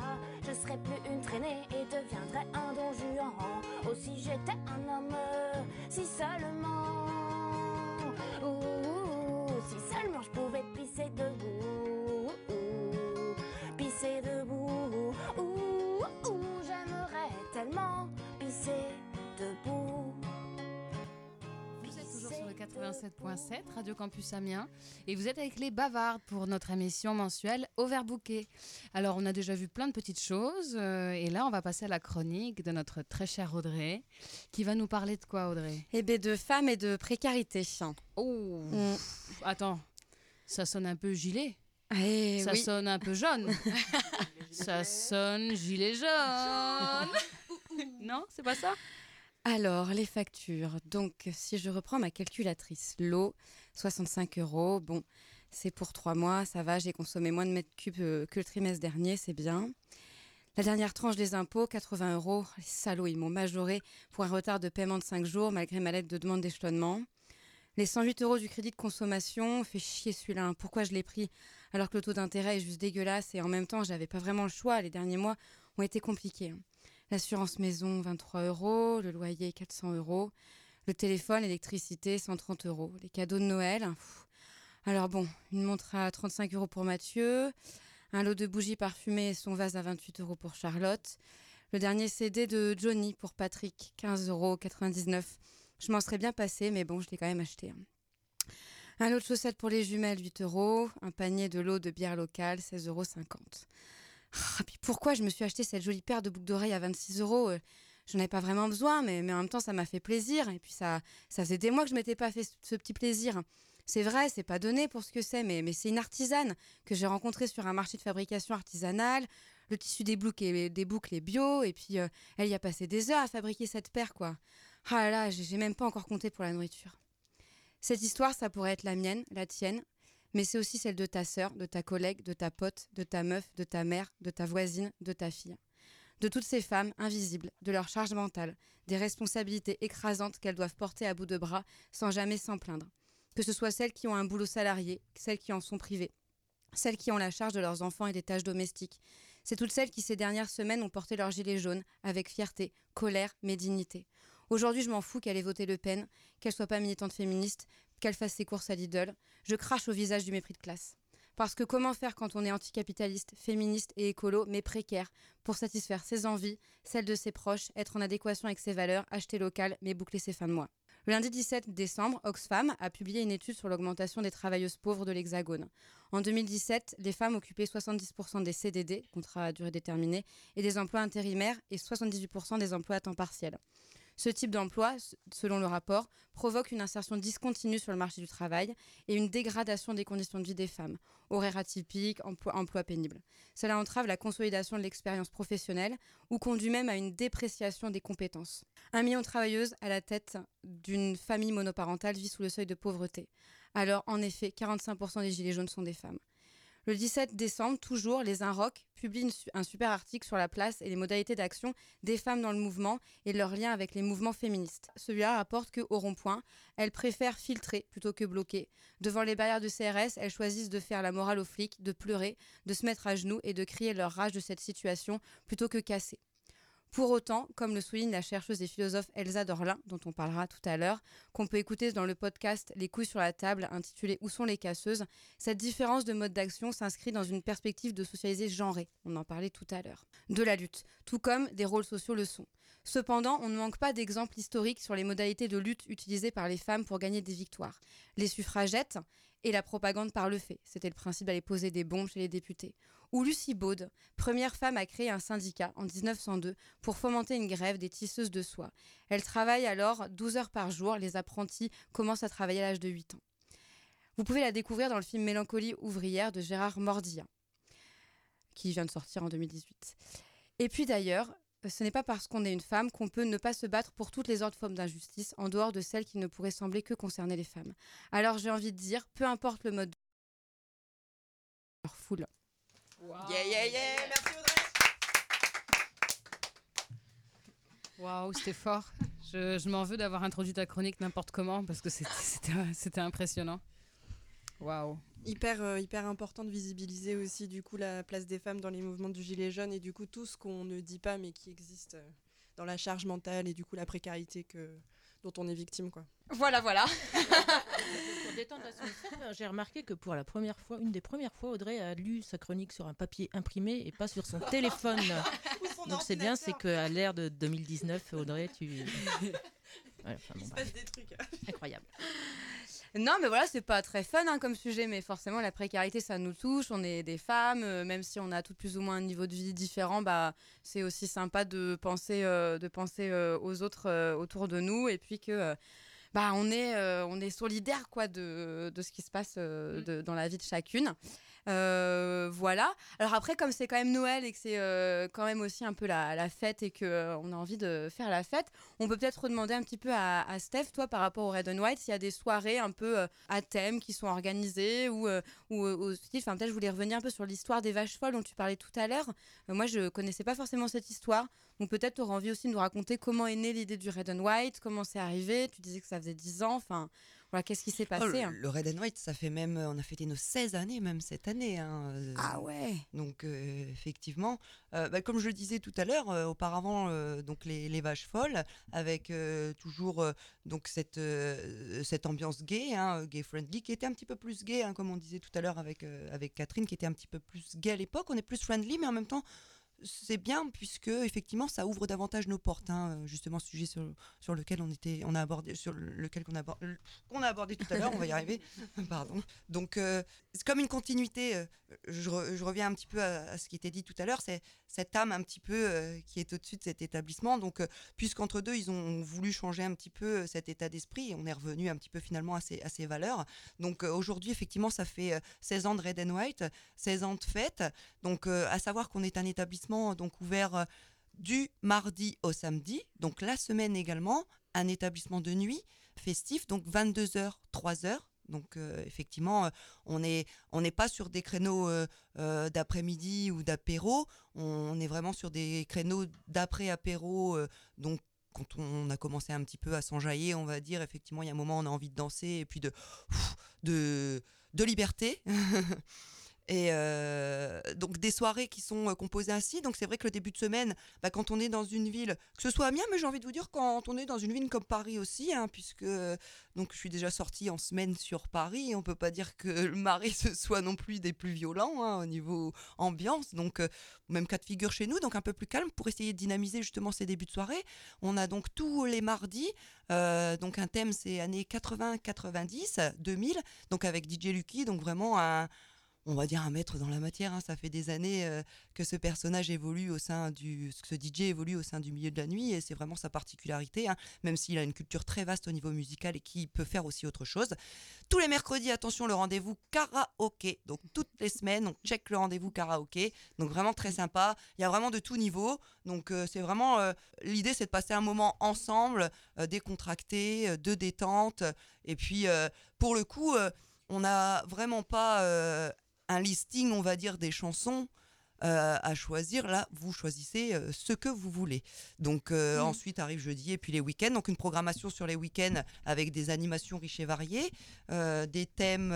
Je serais plus une traînée et deviendrais un don juan. Oh, si j'étais un homme, si seulement. Ouh, si seulement je pouvais pisser debout. Pisser debout. Tellement pisser debout. Vous êtes toujours sur le 87.7 Radio Campus Amiens et vous êtes avec les bavardes pour notre émission mensuelle Overbooké. Alors on a déjà vu plein de petites choses euh, et là on va passer à la chronique de notre très chère Audrey qui va nous parler de quoi Audrey? Eh bien, de femmes et de précarité. Oh Mm. Attends, ça sonne un peu gilet, Eh ça oui. sonne un peu jaune, ça sonne gilet jaune. non, c'est pas ça? Alors, les factures. Donc, si je reprends ma calculatrice, l'eau, 65 euros. Bon, c'est pour trois mois, ça va, j'ai consommé moins de mètres cubes euh, que le trimestre dernier, c'est bien. La dernière tranche des impôts, 80 euros. Les salauds, ils m'ont majoré pour un retard de paiement de 5 jours, malgré ma lettre de demande d'échelonnement. Les 108 euros du crédit de consommation, fait chier celui-là. hein. Pourquoi je l'ai pris alors que le taux d'intérêt est juste dégueulasse et en même temps, j'avais pas vraiment le choix. Les derniers mois ont été compliqués. hein. L'assurance maison, 23 euros. Le loyer, 400 euros. Le téléphone, l'électricité, 130 euros. Les cadeaux de Noël. pff. Alors bon, une montre à 35 euros pour Mathieu. Un lot de bougies parfumées et son vase à 28 euros pour Charlotte. Le dernier CD de Johnny pour Patrick, 15,99 euros. Je m'en serais bien passé, mais bon, je l'ai quand même acheté. hein. Un lot de chaussettes pour les jumelles, 8 euros. Un panier de l'eau de bière locale, 16,50 euros. Ah, pourquoi je me suis acheté cette jolie paire de boucles d'oreilles à 26 euros euh, J'en avais pas vraiment besoin, mais, mais en même temps, ça m'a fait plaisir. Et puis, ça, ça faisait des mois que je m'étais pas fait ce, petit plaisir. C'est vrai, c'est pas donné pour ce que c'est, mais, mais c'est une artisane que j'ai rencontrée sur un marché de fabrication artisanale. Le tissu des boucles est, des boucles est bio, et puis euh, elle y a passé des heures à fabriquer cette paire, quoi. Ah là là, j'ai même pas encore compté pour la nourriture. Cette histoire, ça pourrait être la mienne, la tienne, mais c'est aussi celle de ta sœur, de ta collègue, de ta pote, de ta meuf, de ta mère, de ta voisine, de ta fille. De toutes ces femmes invisibles, de leur charge mentale, des responsabilités écrasantes qu'elles doivent porter à bout de bras sans jamais s'en plaindre. Que ce soit celles qui ont un boulot salarié, celles qui en sont privées, celles qui ont la charge de leurs enfants et des tâches domestiques. C'est toutes celles qui ces dernières semaines ont porté leur gilet jaune avec fierté, colère, mais dignité. Aujourd'hui, je m'en fous qu'elle ait voté Le Pen, qu'elle soit pas militante féministe, qu'elle fasse ses courses à Lidl. Je crache au visage du mépris de classe. Parce que comment faire quand on est anticapitaliste, féministe et écolo, mais précaire, pour satisfaire ses envies, celles de ses proches, être en adéquation avec ses valeurs, acheter local, mais boucler ses fins de mois? Le lundi 17 décembre, Oxfam a publié une étude sur l'augmentation des travailleuses pauvres de l'Hexagone. En 2017, les femmes occupaient 70% des CDD, contrats à durée déterminée, et des emplois intérimaires et 78% des emplois à temps partiel. Ce type d'emploi, selon le rapport, provoque une insertion discontinue sur le marché du travail et une dégradation des conditions de vie des femmes, horaires atypiques, emploi, emploi pénible. Cela entrave la consolidation de l'expérience professionnelle ou conduit même à une dépréciation des compétences. Un million de travailleuses à la tête d'une famille monoparentale vit sous le seuil de pauvreté. Alors, en effet, 45% des Gilets jaunes sont des femmes. Le 17 décembre, toujours, les Inrock publient un super article sur la place et les modalités d'action des femmes dans le mouvement et leur lien avec les mouvements féministes. Celui-là rapporte qu'au rond-point, elles préfèrent filtrer plutôt que bloquer. Devant les barrières de CRS, elles choisissent de faire la morale aux flics, de pleurer, de se mettre à genoux et de crier leur rage de cette situation plutôt que casser. Pour autant, comme le souligne la chercheuse et philosophe Elsa Dorlin, dont on parlera tout à l'heure, qu'on peut écouter dans le podcast Les couilles sur la table intitulé Où sont les casseuses, cette différence de mode d'action s'inscrit dans une perspective de socialiser genrée, on en parlait tout à l'heure, de la lutte, tout comme des rôles sociaux le sont. Cependant, on ne manque pas d'exemples historiques sur les modalités de lutte utilisées par les femmes pour gagner des victoires. Les suffragettes et la propagande par le fait. C'était le principe d'aller poser des bombes chez les députés où Lucie Baud, première femme à créer un syndicat en 1902 pour fomenter une grève des tisseuses de soie. Elle travaille alors 12 heures par jour, les apprentis commencent à travailler à l'âge de 8 ans. Vous pouvez la découvrir dans le film Mélancolie ouvrière de Gérard Mordilla, qui vient de sortir en 2018. Et puis d'ailleurs, ce n'est pas parce qu'on est une femme qu'on peut ne pas se battre pour toutes les autres formes d'injustice, en dehors de celles qui ne pourraient sembler que concerner les femmes. Alors j'ai envie de dire, peu importe le mode de... foule. Yeah, yeah, yeah, merci Audrey. Waouh, c'était fort. Je, je m'en veux d'avoir introduit ta chronique n'importe comment parce que c'était impressionnant. Waouh. Hyper, euh, hyper important de visibiliser aussi du coup la place des femmes dans les mouvements du gilet jaune et du coup tout ce qu'on ne dit pas mais qui existe euh, dans la charge mentale et du coup la précarité que, dont on est victime quoi. Voilà, voilà. pour détendre la j'ai remarqué que pour la première fois, une des premières fois, Audrey a lu sa chronique sur un papier imprimé et pas sur son téléphone. Donc c'est bien, c'est qu'à l'ère de 2019, Audrey, tu. Ouais, Il se passe des trucs. Incroyable. Non, mais voilà, c'est pas très fun hein, comme sujet, mais forcément, la précarité, ça nous touche. On est des femmes, euh, même si on a toutes plus ou moins un niveau de vie différent, bah, c'est aussi sympa de penser, euh, de penser euh, aux autres autour de nous et puis que bah, on est, on est solidaire quoi, de, de, ce qui se passe mm. de, dans la vie de chacune. Euh, voilà. Alors après, comme c'est quand même Noël et que c'est quand même aussi un peu la, fête et qu'on on a envie de faire la fête, on peut peut-être demander un petit peu à, Steph, toi, par rapport au Red and White, s'il y a des soirées un peu à thème qui sont organisées ou, ou aussi, enfin peut-être je voulais revenir un peu sur l'histoire des vaches folles dont tu parlais tout à l'heure. moi, je connaissais pas forcément cette histoire. Donc peut-être tu auras envie aussi de nous raconter comment est née l'idée du Red and White, comment c'est arrivé. Tu disais que ça faisait 10 ans. Enfin, voilà, qu'est-ce qui s'est oh, passé hein? le, Red and White, ça fait même, on a fêté nos 16 années même cette année. Hein, euh, ah ouais. Donc euh, effectivement, euh, bah, comme je le disais tout à l'heure, auparavant, donc les, les, vaches folles, avec toujours donc cette cette ambiance gay, hein, gay friendly, qui était un petit peu plus gay, hein, comme on disait tout à l'heure avec avec Catherine, qui était un petit peu plus gay à l'époque. On est plus friendly, mais en même temps c'est bien puisque effectivement ça ouvre davantage nos portes hein, justement ce sujet sur, sur, lequel on était on a abordé sur lequel qu'on a, qu'on a abordé tout à l'heure on va y arriver. Pardon. Donc euh, c'est comme une continuité euh, je, reviens un petit peu à, ce qui était dit tout à l'heure c'est cette âme un petit peu euh, qui est au-dessus de cet établissement. Donc puisqu'entre deux ils ont voulu changer un petit peu cet état d'esprit on est revenu un petit peu finalement à ces, à ces valeurs. Donc aujourd'hui effectivement ça fait 16 ans de Red and White 16 ans de fête. Donc à savoir qu'on est un établissement donc ouvert euh, du mardi au samedi, donc la semaine également, un établissement de nuit festif, donc 22h, 3h. Donc euh, effectivement, euh, on n'est pas sur des créneaux d'après-midi ou d'apéro, on est vraiment sur des créneaux d'après-apéro. donc quand on a commencé un petit peu à s'enjailler, on va dire, effectivement, il y a un moment, on a envie de danser et puis de liberté. Et euh, donc des soirées qui sont euh, composées ainsi. Donc c'est vrai que le début de semaine, bah, quand on est dans une ville, que ce soit Amiens, mais j'ai envie de vous dire quand on est dans une ville comme Paris aussi, hein, puisque donc je suis déjà sortie en semaine sur Paris. On peut pas dire que le mari ce soit non plus des plus violents hein, au niveau ambiance. Donc euh, même cas de figure chez nous, donc un peu plus calme pour essayer de dynamiser justement ces débuts de soirée. On a donc tous les mardis, donc un thème c'est années 80, 90, 2000, donc avec DJ Lucky, donc vraiment un on va dire un maître dans la matière. Hein. Ça fait des années euh, que ce personnage évolue au sein du, ce DJ évolue au sein du milieu de la nuit et c'est vraiment sa particularité. Hein. même s'il a une culture très vaste au niveau musical et qui peut faire aussi autre chose. Tous les mercredis, attention, le rendez-vous karaoké. Donc toutes les semaines, on check le rendez-vous karaoké. Donc vraiment très sympa. Il y a vraiment de tout niveau. Donc euh, c'est vraiment euh, l'idée, c'est de passer un moment ensemble, décontracté, de détente. Et puis pour le coup on n'a vraiment pas un listing, on va dire, des chansons. Euh, à choisir. Là, vous choisissez euh, ce que vous voulez. Donc euh, ensuite arrive jeudi et puis les week-ends. Donc une programmation sur les week-ends avec des animations riches et variées, des thèmes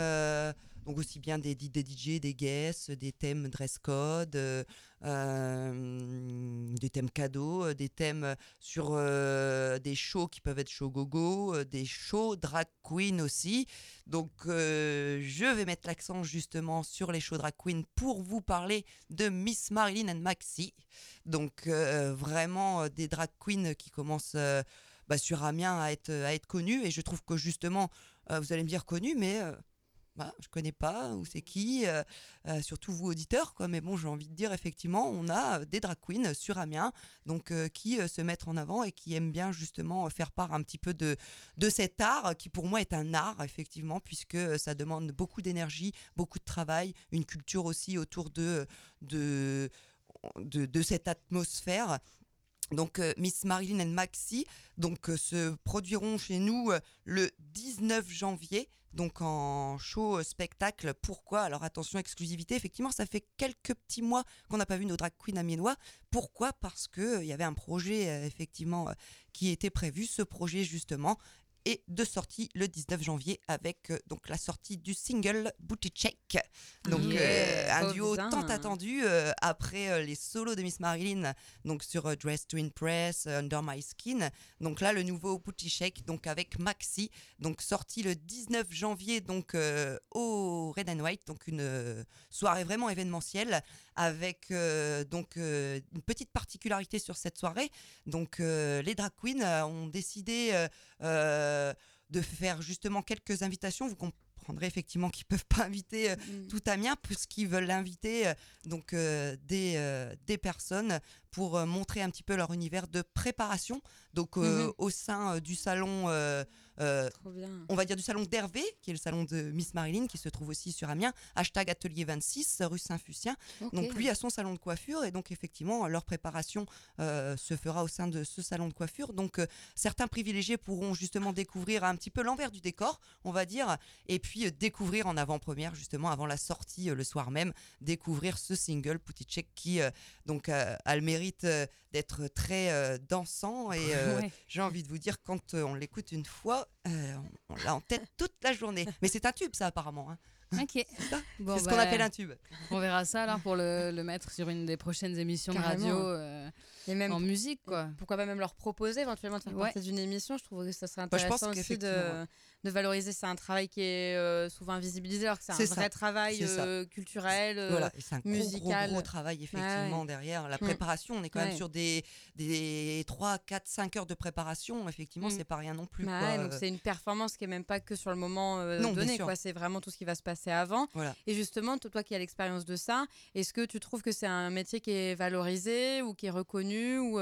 donc aussi bien des, des DJ, des guests, des thèmes dress code, euh, euh, des thèmes cadeaux, des thèmes sur euh, des shows qui peuvent être show gogo, des shows drag queen aussi. Donc je vais mettre l'accent justement sur les shows drag queen pour vous parler de Miss Marilyn and Maxi. Donc vraiment des drag queens qui commencent bah, sur Amiens à être, à être connues et je trouve que justement vous allez me dire connues mais bah, je connais pas, ou c'est qui, euh, euh, surtout vous auditeurs, quoi. Mais bon, j'ai envie de dire, effectivement, on a des drag queens sur Amiens, donc euh, qui se mettent en avant et qui aiment bien justement faire part un petit peu de, de cet art, qui pour moi est un art, effectivement, puisque ça demande beaucoup d'énergie, beaucoup de travail, une culture aussi autour de, de, de, cette atmosphère. Donc Miss Marilyn and Maxi donc se produiront chez nous le 19 janvier donc en show euh, spectacle. Pourquoi? Alors attention, exclusivité. Effectivement, ça fait quelques petits mois qu'on n'a pas vu nos drag queens amiénois. Pourquoi? Parce qu'il euh, y avait un projet, euh, effectivement, qui était prévu. Ce projet, justement, et de sortie le 19 janvier avec euh, donc la sortie du single Booty Check. Donc euh, un duo tant attendu euh, après les solos de Miss Marilyn donc sur Dress to Impress, Under My Skin. Donc là le nouveau Booty Check donc avec Maxi donc sorti le 19 janvier donc au Red and White donc une soirée vraiment événementielle avec donc une petite particularité sur cette soirée. Donc les drag queens ont décidé euh, de faire justement quelques invitations. Vous comprendrez effectivement qu'ils peuvent pas inviter euh, mm. tout Amiens puisqu'ils veulent inviter euh, donc des, des personnes pour montrer un petit peu leur univers de préparation. Donc mm-hmm. au sein du salon euh, on va dire du salon d'Hervé, qui est le salon de Miss Marilyn, qui se trouve aussi sur Amiens, hashtag atelier 26, rue Saint-Fucien. Donc lui a son salon de coiffure et donc effectivement leur préparation euh, se fera au sein de ce salon de coiffure. Donc euh, certains privilégiés pourront justement découvrir un petit peu l'envers du décor, on va dire, et puis découvrir en avant-première justement avant la sortie le soir même, découvrir ce single Putty Check qui donc a le mérite d'être très dansant et j'ai envie de vous dire quand on l'écoute une fois euh, on l'a en tête toute la journée. Mais c'est un tube, ça, apparemment. Hein. Ok. C'est ce qu'on bah, appelle un tube. On verra ça alors pour le, mettre sur une des prochaines émissions de radio. Et même en musique, quoi. Pourquoi pas même leur proposer éventuellement de faire partie d'une émission Je trouve que ça serait intéressant aussi de, de valoriser. C'est un travail qui est euh, souvent invisibilisé, alors que c'est un vrai travail euh, culturel, euh, voilà. c'est un musical. Gros, gros travail, effectivement, derrière. La mm. préparation, on est quand même sur des, des 3, 4, 5 heures de préparation. Effectivement, mm. c'est pas rien non plus. donc c'est une performance qui est même pas que sur le moment donné. Quoi. C'est vraiment tout ce qui va se passer avant. Et justement, toi qui as l'expérience de ça, est-ce que tu trouves que c'est un métier qui est valorisé ou qui est reconnu ou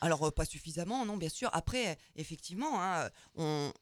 Alors, pas suffisamment, non, bien sûr. Après, effectivement, hein, on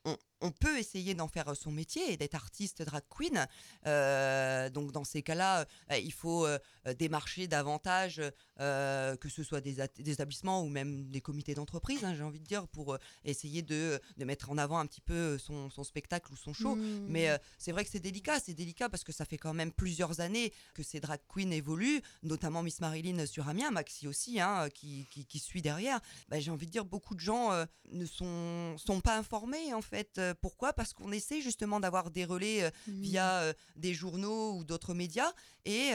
peut essayer d'en faire son métier et d'être artiste drag queen. Euh, donc dans ces cas-là, euh, il faut euh, démarcher davantage, que ce soit des, établissements ou même des comités d'entreprise, hein, j'ai envie de dire, pour essayer de, mettre en avant un petit peu son, spectacle ou son show. Mmh. Mais c'est vrai que c'est délicat, c'est délicat parce que ça fait quand même plusieurs années que ces drag queens évoluent, notamment Miss Marilyn sur Amiens, Maxi aussi, hein, qui, suit derrière. Bah, j'ai envie de dire, beaucoup de gens ne sont, sont pas informés en fait Pourquoi? Parce qu'on essaie justement d'avoir des relais mmh. via des journaux ou d'autres médias et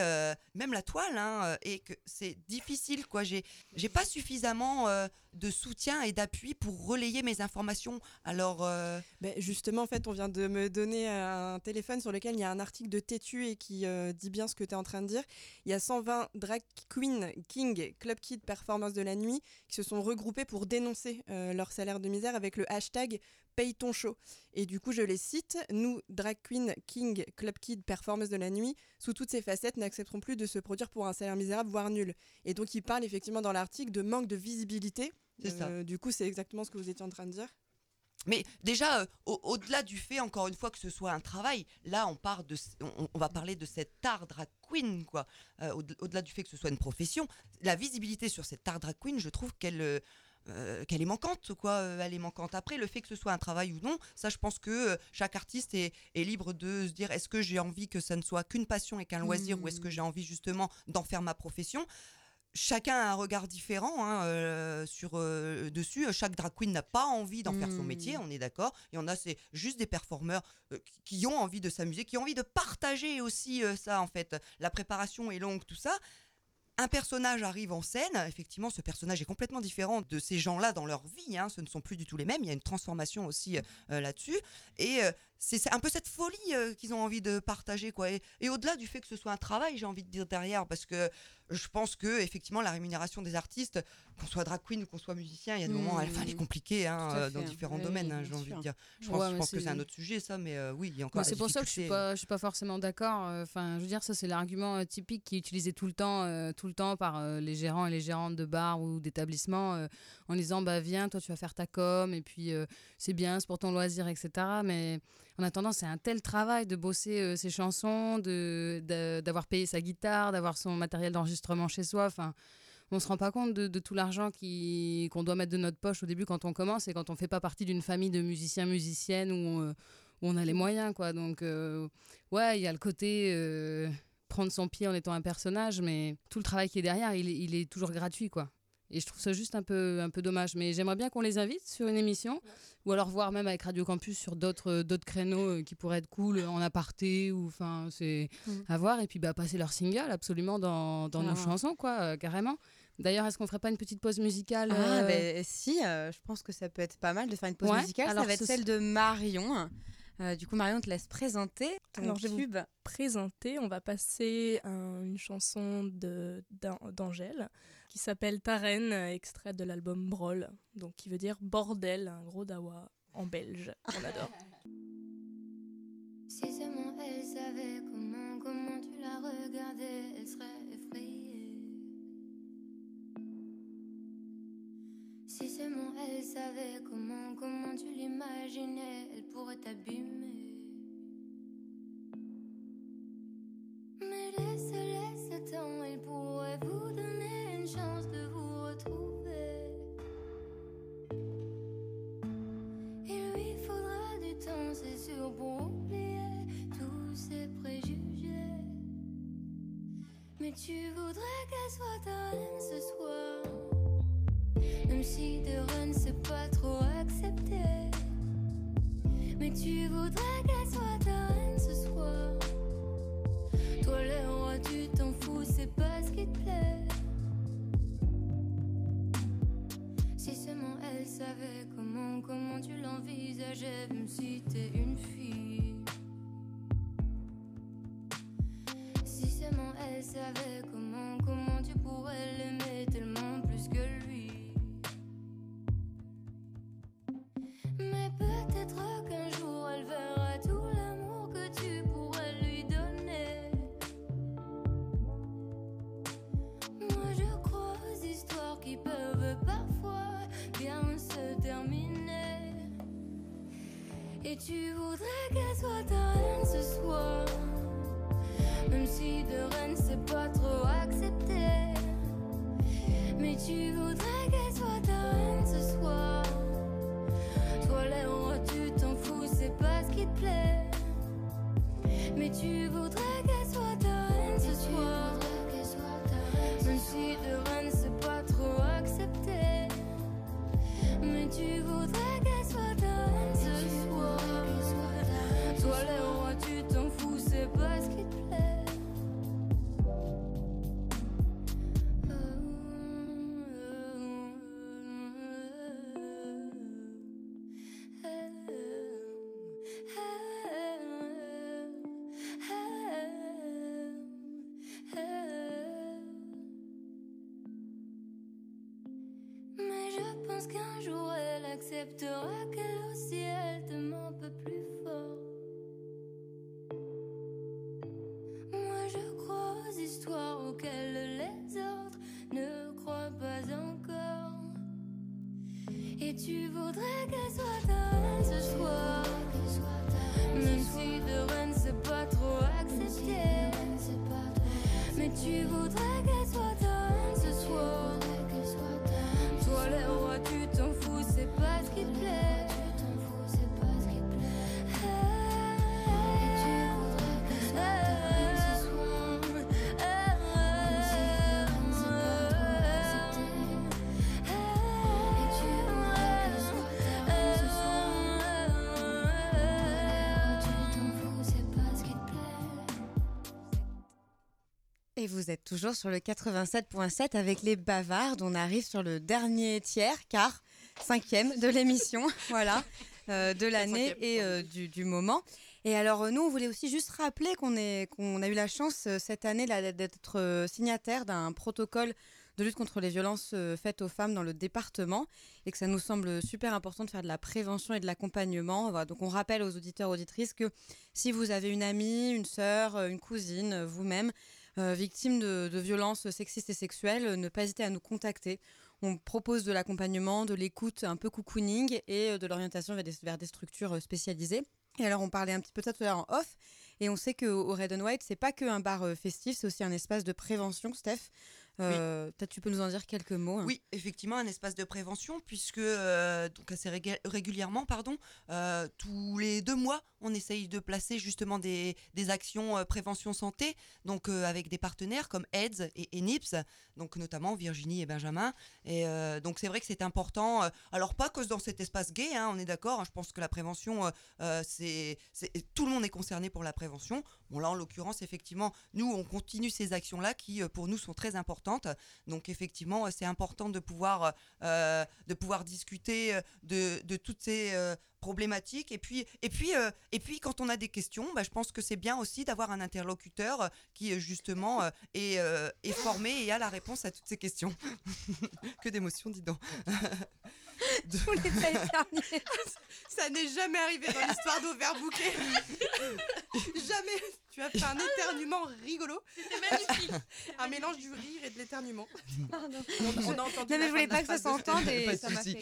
même la toile, hein, et que c'est difficile. quoi. J'ai pas suffisamment de soutien et d'appui pour relayer mes informations. Alors, euh, ben, justement, en fait, on vient de me donner un téléphone sur lequel il y a un article de Tétu et qui euh, dit bien ce que tu es en train de dire. Il y a 120 drag queen, king, club kid, performance de la nuit qui se sont regroupés pour dénoncer euh, leur salaire de misère avec le hashtag paye ton show. Et du coup, je les cite. Nous, drag queen, king, club kid, performance de la nuit, sous toutes ces facettes, n'accepterons plus de se produire pour un salaire misérable, voire nul. Et donc, il parle effectivement dans l'article de manque de visibilité. C'est ça. Euh, du coup, c'est exactement ce que vous étiez en train de dire. Mais déjà, euh, au-delà du fait, encore une fois, que ce soit un travail, là, on, part de, on, va parler de cet art drag queen, quoi. Euh, au-delà du fait que ce soit une profession, la visibilité sur cet art drag queen, je trouve qu'elle euh, qu'elle est manquante, quoi. Elle est manquante. Après, le fait que ce soit un travail ou non, ça, je pense que chaque artiste est, libre de se dire est-ce que j'ai envie que ça ne soit qu'une passion et qu'un loisir, ou est-ce que mmh. j'ai envie justement d'en faire ma profession? Chacun a un regard différent hein, sur dessus. Chaque drag queen n'a pas envie d'en faire son métier, mmh. on est d'accord. Il y en a, c'est juste des performeurs qui ont envie de s'amuser, qui ont envie de partager aussi ça en fait. La préparation est longue, tout ça un personnage arrive en scène, effectivement, ce personnage est complètement différent de ces gens-là dans leur vie. Hein. ce ne sont plus du tout les mêmes. Il y a une transformation aussi euh, là-dessus. Et euh, c'est un peu cette folie euh, qu'ils ont envie de partager, quoi. Et, au-delà du fait que ce soit un travail, j'ai envie de dire derrière, parce que je pense que effectivement la rémunération des artistes, qu'on soit drag queen ou qu'on soit musicien, il y a des moments, elle, elle est compliquée hein, euh, dans différents domaines. Hein, j'ai envie de dire. Je pense, que c'est un autre sujet, ça, mais euh, oui, il y a encore. c'est pour ça que je suis pas, je suis pas forcément d'accord. Enfin, je veux dire, ça c'est l'argument typique qui est utilisé tout le temps, tout le temps par les gérants et les gérantes de bars ou d'établissements, en disant bah viens, toi tu vas faire ta com et puis c'est bien, c'est pour ton loisir, etc. Mais en attendant, c'est un tel travail de bosser euh, ses chansons, d'avoir payé sa guitare, d'avoir son matériel d'enregistrement chez soi. Enfin, on se rend pas compte de, tout l'argent qu'on doit mettre de notre poche au début quand on commence et quand on fait pas partie d'une famille de musiciens musiciennes où, euh, on a les moyens quoi. Donc euh, ouais, il y a le côté prendre son pied en étant un personnage, mais tout le travail qui est derrière, il, il est toujours gratuit quoi. Et je trouve ça juste un peu, un peu dommage. Mais j'aimerais bien qu'on les invite sur une émission, ou alors voir même avec Radio Campus sur d'autres, d'autres créneaux euh, qui pourraient être cool en aparté, ou enfin, c'est mm. à voir. Et puis bah, passer leur single absolument dans, dans nos chansons, quoi, euh, carrément. D'ailleurs, est-ce qu'on ferait pas une petite pause musicale Ah, euh ben, si, je pense que ça peut être pas mal de faire une pause musicale. Alors, ça va être celle de Marion. du coup, Marion, te laisse présenter ton Alors, je vais vous présenter. On va passer une chanson de, d'Angèle qui s'appelle Taren, extrait de l'album Brawl, donc qui veut dire bordel, un gros dawa en belge. On adore. Si seulement elle savait comment, comment tu la regardais, elle serait effrayée. Si seulement elle savait comment, comment tu l'imaginais, elle pourrait t'abîmer. Même si de run c'est pas trop accepté. Mais tu voudrais qu'elle soit ta tu voudrais qu'elle soit ta reine ce soir. Même si de reine c'est pas trop accepté. Mais tu voudrais qu'elle soit ta reine ce soir. Toi les rois, tu t'en fous, c'est pas ce qui te plaît. Mais tu voudrais qu'elle soit ta reine ce soir. Même si de reine c'est pas trop accepté. Mais tu voudrais qu'elle soit ta reine ce soir toi les rois tu t'en fous, c'est pas ce qui vous êtes toujours sur le 87.7 avec les bavardes. On arrive sur le dernier tiers, car cinquième de l'émission, voilà, euh, de l'année et euh, du, du moment. Et alors euh, nous, on voulait aussi juste rappeler qu'on a eu la chance cette année d'être signataire d'un protocole de lutte contre les violences faites aux femmes dans le département et que ça nous semble super important de faire de la prévention et de l'accompagnement. Voilà, donc on rappelle aux auditeurs auditrices que si vous avez une amie, une sœur, une cousine, vous-même, euh, victime de, violences sexistes et sexuelles, euh, ne pas hésiter à nous contacter. On propose de l'accompagnement, de l'écoute un peu cocooning et euh, de l'orientation vers des, structures spécialisées. Et alors, on parlait un petit peu de tout à l'heure en off. Et on sait qu'au au Red and White, c'est pas qu'un bar euh, festif, c'est aussi un espace de prévention, Steph. Euh, Peut-être tu peux nous en dire quelques mots. hein. Oui, effectivement, un espace de prévention, puisque euh, donc assez régul- régulièrement, pardon, euh, tous les deux mois, on essaye de placer justement des, des actions euh, prévention santé, donc avec des partenaires comme AIDS et ENIPS, donc notamment Virginie et Benjamin. Et donc c'est vrai que c'est important. alors pas que dans cet espace gay, hein, on est d'accord. hein, je pense que la prévention, c'est tout le monde est concerné pour la prévention. Bon là, en l'occurrence, effectivement, nous on continue ces actions-là qui euh, pour nous sont très importantes. Donc effectivement, c'est important de pouvoir, euh, de pouvoir discuter euh, de, toutes ces euh, problématiques. Et puis, et, puis, et puis, quand on a des questions, bah, je pense que c'est bien aussi d'avoir un interlocuteur qui, justement, est, formé et a la réponse à toutes ces questions. que d'émotions, dis donc. Je voulais pas éternuer. Ça n'est jamais arrivé dans l'histoire d'Overbooké. jamais. Tu as fait un éternuement rigolo. C'était magnifique. un mélange du rire et de l'éternuement. Pardon. On, on a entendu Non, mais je voulais de pas que ça de- s'entende et de ça m'a fait.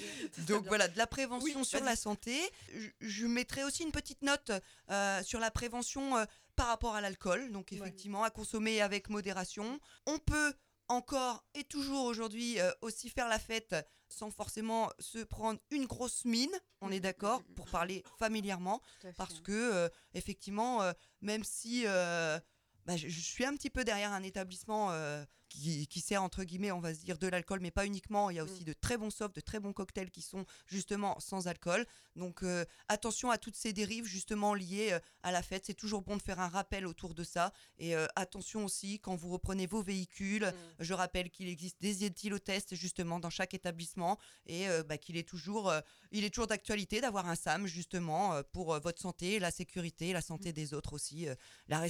Donc voilà, de la prévention Oui, sur la santé. Je, je mettrai aussi une petite note euh, sur la prévention euh, par rapport à l'alcool. Donc effectivement, à consommer avec modération. On peut encore et toujours aujourd'hui euh, aussi faire la fête sans forcément se prendre une grosse mine, on est d'accord, pour parler familièrement, parce que euh, effectivement, euh, même si bah, je, je suis un petit peu derrière un établissement qui, qui sert entre guillemets, on va se dire, de l'alcool, mais pas uniquement. Il y a aussi de très bons softs, de très bons cocktails qui sont justement sans alcool. Donc euh, attention à toutes ces dérives justement liées euh, à la fête. C'est toujours bon de faire un rappel autour de ça. Et euh, attention aussi quand vous reprenez vos véhicules. Je rappelle qu'il existe des éthylotests justement dans chaque établissement et bah, qu'il est toujours, il est toujours d'actualité d'avoir un SAM justement pour votre santé, la sécurité, la santé des autres aussi. la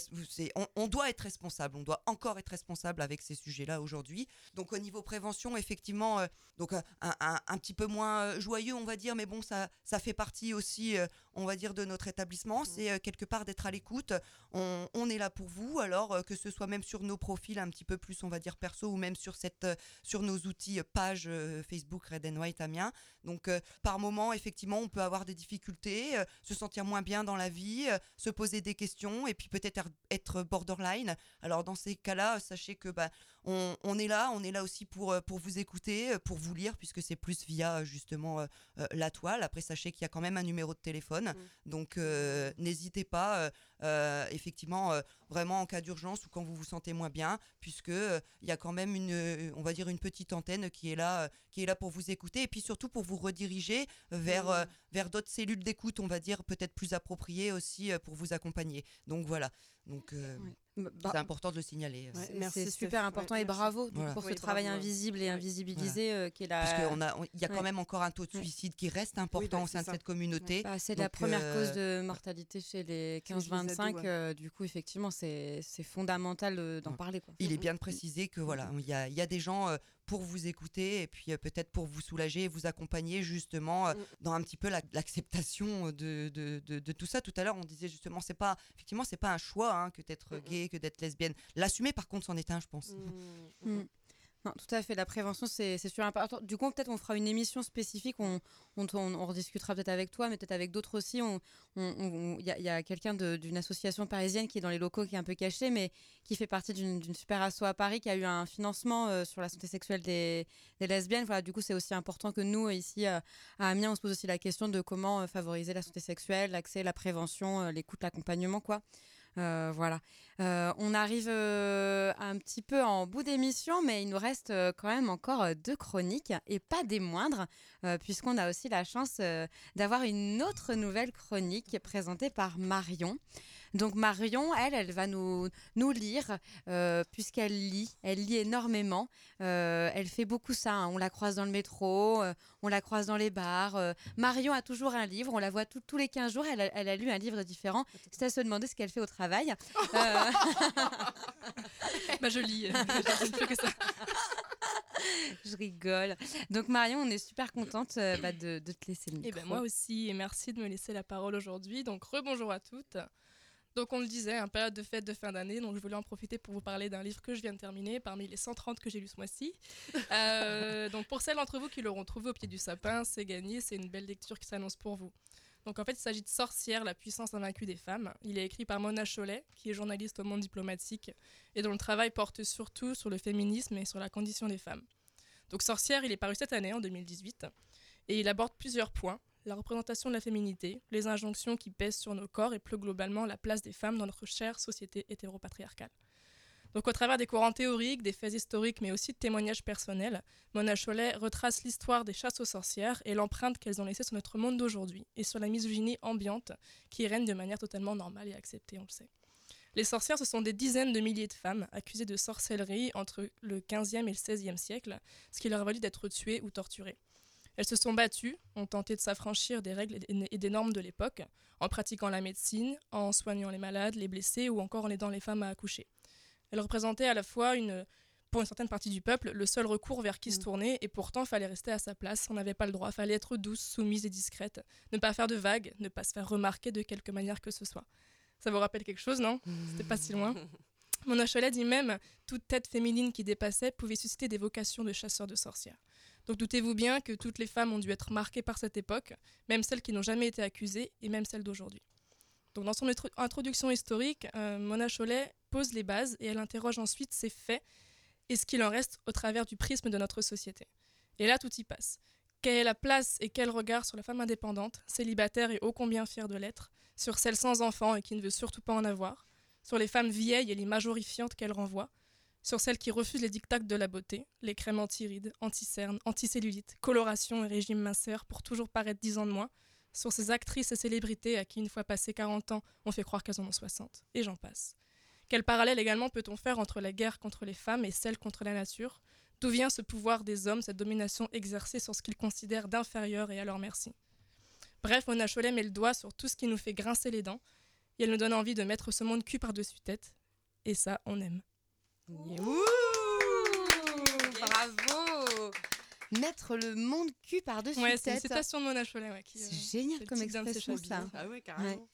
on, on doit être responsable. On doit encore être responsable avec ces sujets-là aujourd'hui. Donc au niveau prévention, effectivement, euh, donc euh, un, un- un petit peu moins euh, joyeux, on va dire, mais bon, ça, ça fait partie aussi, euh, on va dire, de notre établissement. C'est euh, quelque part d'être à l'écoute. On, on est là pour vous, alors que ce soit même sur nos profils un petit peu plus, on va dire, perso, ou même sur, cette, sur nos outils page Facebook Red and White Amiens. Donc par moment, effectivement, on peut avoir des difficultés, se sentir moins bien dans la vie, se poser des questions et puis peut-être être borderline. Alors dans ces cas-là, sachez que bah, on, on est là, on est là aussi pour, euh, pour vous écouter, euh, pour vous lire, puisque c'est plus via euh, justement euh, la toile. Après, sachez qu'il y a quand même un numéro de téléphone, donc euh, n'hésitez pas, euh, effectivement, vraiment en cas d'urgence ou quand vous vous sentez moins bien, puisque il y a quand même une, on va dire une petite antenne qui est là, qui est là pour vous écouter et puis surtout pour vous rediriger vers euh, vers d'autres cellules d'écoute, on va dire peut-être plus appropriées aussi pour vous accompagner. Donc voilà, donc Bah, c'est important de le signaler. euh. c'est- merci, c'est super important Ouais, et bravo Voilà. pour Oui, ce bravo, travail ouais. invisible et invisibilisé euh, qui est la. Parce qu'il a, on- il y a quand ouais. même encore un taux de Ouais. suicide qui reste important bah, au sein de cette communauté. Bah, c'est la première euh, cause de mortalité chez les Chez les 15-25. ados, ouais. euh, du coup, effectivement, c'est c'est fondamental euh, d'en Ouais. parler. Quoi. Il est bien de préciser que voilà, il y a, il y a des gens euh, pour vous écouter et puis peut-être pour vous soulager et vous accompagner justement mm. dans un petit peu l'acceptation de, de, de, tout ça. Tout à l'heure, on disait justement, c'est pas, effectivement, c'est pas un choix hein, que d'être gay, que d'être lesbienne. L'assumer, par contre, c'en est un, je pense. Mm tout à fait. La prévention, c'est super important. Du coup, peut-être on fera une émission spécifique. On, on, on, rediscutera peut-être avec toi, mais peut-être avec d'autres aussi. Il y a, a quelqu'un d'une association parisienne qui est dans les locaux, qui est un peu caché, mais qui fait partie d'une super asso à Paris, qui a eu un financement euh, sur la santé sexuelle des, des, lesbiennes. Voilà, du coup, c'est aussi important que nous, ici euh, à Amiens, on se pose aussi la question de comment euh, favoriser la santé sexuelle, l'accès, la prévention, l'écoute, l'accompagnement, quoi. Euh, voilà. Euh, on arrive euh, un petit peu en bout d'émission, mais il nous reste quand même encore deux chroniques et pas des moindres, puisqu'on a aussi la chance d'avoir une autre nouvelle chronique présentée par Marion. Donc Marion, elle, elle va nous, nous lire, euh, puisqu'elle lit, elle lit énormément. Euh, elle fait beaucoup ça, hein. on la croise dans le métro, euh, on la croise dans les bars. Marion a toujours un livre, on la voit tous les 15 jours, elle a, elle a, lu un livre différent. C'est à se demander ce qu'elle fait au travail. bah je lis, je, que ça. je rigole. Donc Marion, on est super contente bah, de, de, te laisser le micro. Et ben moi aussi, et merci de me laisser la parole aujourd'hui. Donc rebonjour à toutes. Donc on le disait, un période de fête de fin d'année, donc je voulais en profiter pour vous parler d'un livre que je viens de terminer parmi les 130 que j'ai lu ce mois-ci. Euh, donc pour celles d'entre vous qui l'auront trouvé au pied du sapin, c'est gagné, c'est une belle lecture qui s'annonce pour vous. Donc en fait, il s'agit de Sorcière, la puissance invaincue des femmes. Il est écrit par Mona Chollet, qui est journaliste au monde diplomatique et dont le travail porte surtout sur le féminisme et sur la condition des femmes. Donc Sorcière, il est paru cette année, en 2018, et il aborde plusieurs points la représentation de la féminité, les injonctions qui pèsent sur nos corps et plus globalement la place des femmes dans notre chère société hétéropatriarcale. Donc au travers des courants théoriques, des faits historiques, mais aussi de témoignages personnels, Mona Chollet retrace l'histoire des chasses aux sorcières et l'empreinte qu'elles ont laissée sur notre monde d'aujourd'hui et sur la misogynie ambiante qui règne de manière totalement normale et acceptée, on le sait. Les sorcières, ce sont des dizaines de milliers de femmes accusées de sorcellerie entre le 15e et le 16e siècle, ce qui leur a valu d'être tuées ou torturées. Elles se sont battues, ont tenté de s'affranchir des règles et des normes de l'époque, en pratiquant la médecine, en soignant les malades, les blessés ou encore en aidant les femmes à accoucher. Elles représentaient à la fois une, pour une certaine partie du peuple, le seul recours vers qui se mm. tourner, et pourtant fallait rester à sa place, on n'avait pas le droit, fallait être douce, soumise et discrète, ne pas faire de vagues, ne pas se faire remarquer de quelque manière que ce soit. Ça vous rappelle quelque chose, non? C'était pas si loin. Mon dit même toute tête féminine qui dépassait pouvait susciter des vocations de chasseurs de sorcières. Donc doutez-vous bien que toutes les femmes ont dû être marquées par cette époque, même celles qui n'ont jamais été accusées et même celles d'aujourd'hui. Dans son introduction historique, euh, Mona Chollet pose les bases et elle interroge ensuite ces faits et ce qu'il en reste au travers du prisme de notre société. Et là, tout y passe. Quelle est la place et quel regard sur la femme indépendante, célibataire et ô combien fière de l'être, sur celle sans enfant et qui ne veut surtout pas en avoir, sur les femmes vieilles et les majorifiantes qu'elle renvoie, sur celles qui refusent les dictats de la beauté, les crèmes anti-rides, anti-cernes, anti-cellulite, coloration et régime minceur pour toujours paraître 10 ans de moins, sur ces actrices et célébrités à qui, une fois passé 40 ans, on fait croire qu'elles en ont 60, et j'en passe. Quel parallèle également peut-on faire entre la guerre contre les femmes et celle contre la nature? D'où vient ce pouvoir des hommes, cette domination exercée sur ce qu'ils considèrent d'inférieur et à leur merci? Bref, Mona Cholet met le doigt sur tout ce qui nous fait grincer les dents, et elle nous donne envie de mettre ce monde cul par-dessus tête, et ça, on aime. Bravo Mettre le monde cul par-dessus ouais, c'est une citation de Mona Chollet. Ouais, c'est euh, génial comme expression, ça. Ah ouais, carrément.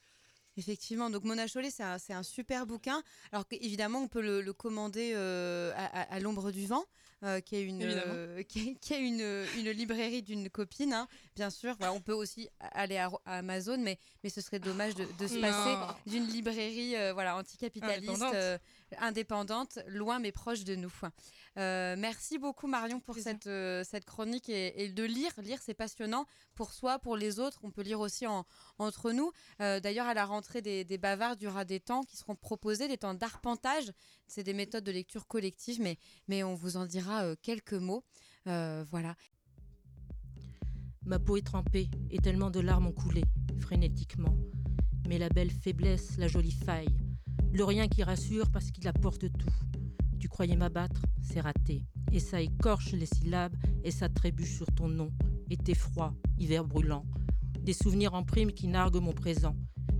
Effectivement, donc Mona Chollet, c'est un, un, super bouquin. Alors évidemment, on peut le, commander euh, à, l'ombre du vent, euh, qui est une, qui, est, une, une, librairie d'une copine, hein, bien sûr. Voilà, on peut aussi aller à, Amazon, mais, mais ce serait dommage de, se passer d'une librairie voilà, anticapitaliste indépendante, loin mais proche de nous. Euh, merci beaucoup Marion pour cette, euh, cette chronique et, de lire. Lire, c'est passionnant pour soi, pour les autres. On peut lire aussi entre nous. Euh, d'ailleurs, à la rentrée des, des Bavards, il y aura des temps qui seront proposés, des temps d'arpentage. C'est des méthodes de lecture collective, mais, mais on vous en dira quelques mots. voilà. Ma peau est trempée et tellement de larmes ont coulé, frénétiquement. Mais la belle faiblesse, la jolie faille, le rien qui rassure parce qu'il apporte tout. Tu croyais m'abattre, c'est raté. Et ça écorche les syllabes et ça trébuche sur ton nom. Été froid, hiver brûlant. Des souvenirs en prime qui narguent mon présent,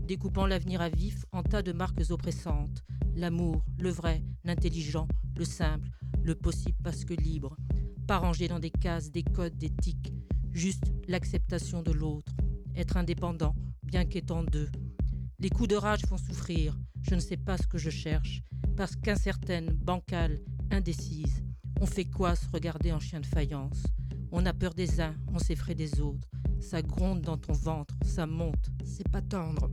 découpant l'avenir à vif en tas de marques oppressantes. L'amour, le vrai, l'intelligent, le simple, le possible parce que libre. pas rangé dans des cases, des codes, des tics, juste l'acceptation de l'autre, être indépendant, bien qu'étant deux. Les coups de rage font souffrir, je ne sais pas ce que je cherche, parce qu'incertaine, bancale, indécise, on fait quoi se regarder en chien de faïence? On a peur des uns, on s'effraie des autres, ça gronde dans ton ventre, ça monte, c'est pas tendre.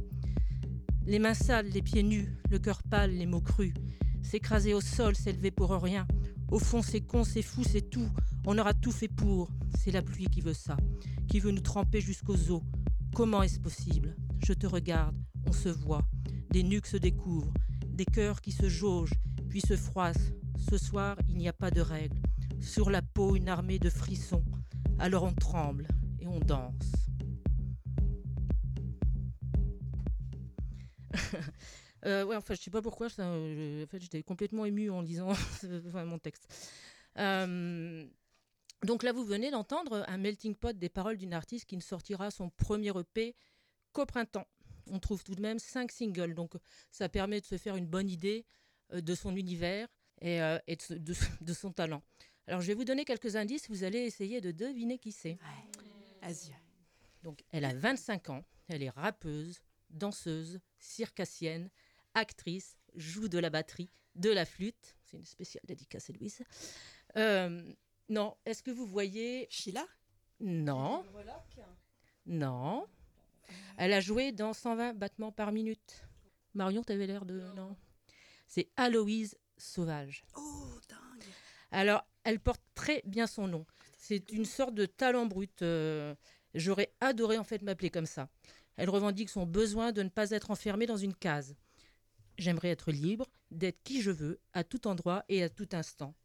Les mains sales, les pieds nus, le cœur pâle, les mots crus, s'écraser au sol, s'élever pour rien, au fond, c'est con, c'est fou, c'est tout. On aura tout fait pour. C'est la pluie qui veut ça, qui veut nous tremper jusqu'aux os. Comment est-ce possible? Je te regarde, on se voit. Des nuques se découvrent, des cœurs qui se jaugent, puis se froissent. Ce soir, il n'y a pas de règles. Sur la peau, une armée de frissons. Alors on tremble et on danse. Euh, ouais, enfin, je sais pas pourquoi. Fait, j'étais complètement émue en lisant mon texte. Euh, donc là, vous venez d'entendre un melting pot des paroles d'une artiste qui ne sortira son premier EP qu'au printemps. On trouve tout de même cinq singles, donc ça permet de se faire une bonne idée euh, de son univers et, de, son talent. Alors, je vais vous donner quelques indices. Vous allez essayer de deviner qui c'est. Donc, elle a 25 ans. Elle est rappeuse, danseuse, circassienne actrice, joue de la batterie, de la flûte. C'est une spéciale dédicace à Louise. Euh, non, est-ce que vous voyez. Sheila? Non. Non. Elle a joué dans 120 battements par minute. Marion, tu avais l'air de. Non. C'est Aloïse Sauvage. Oh, dingue Alors, elle porte très bien son nom. C'est une sorte de talent brut. Euh, j'aurais adoré en fait m'appeler comme ça. Elle revendique son besoin de ne pas être enfermée dans une case. J'aimerais être libre, d'être qui je veux, à tout endroit et à tout instant.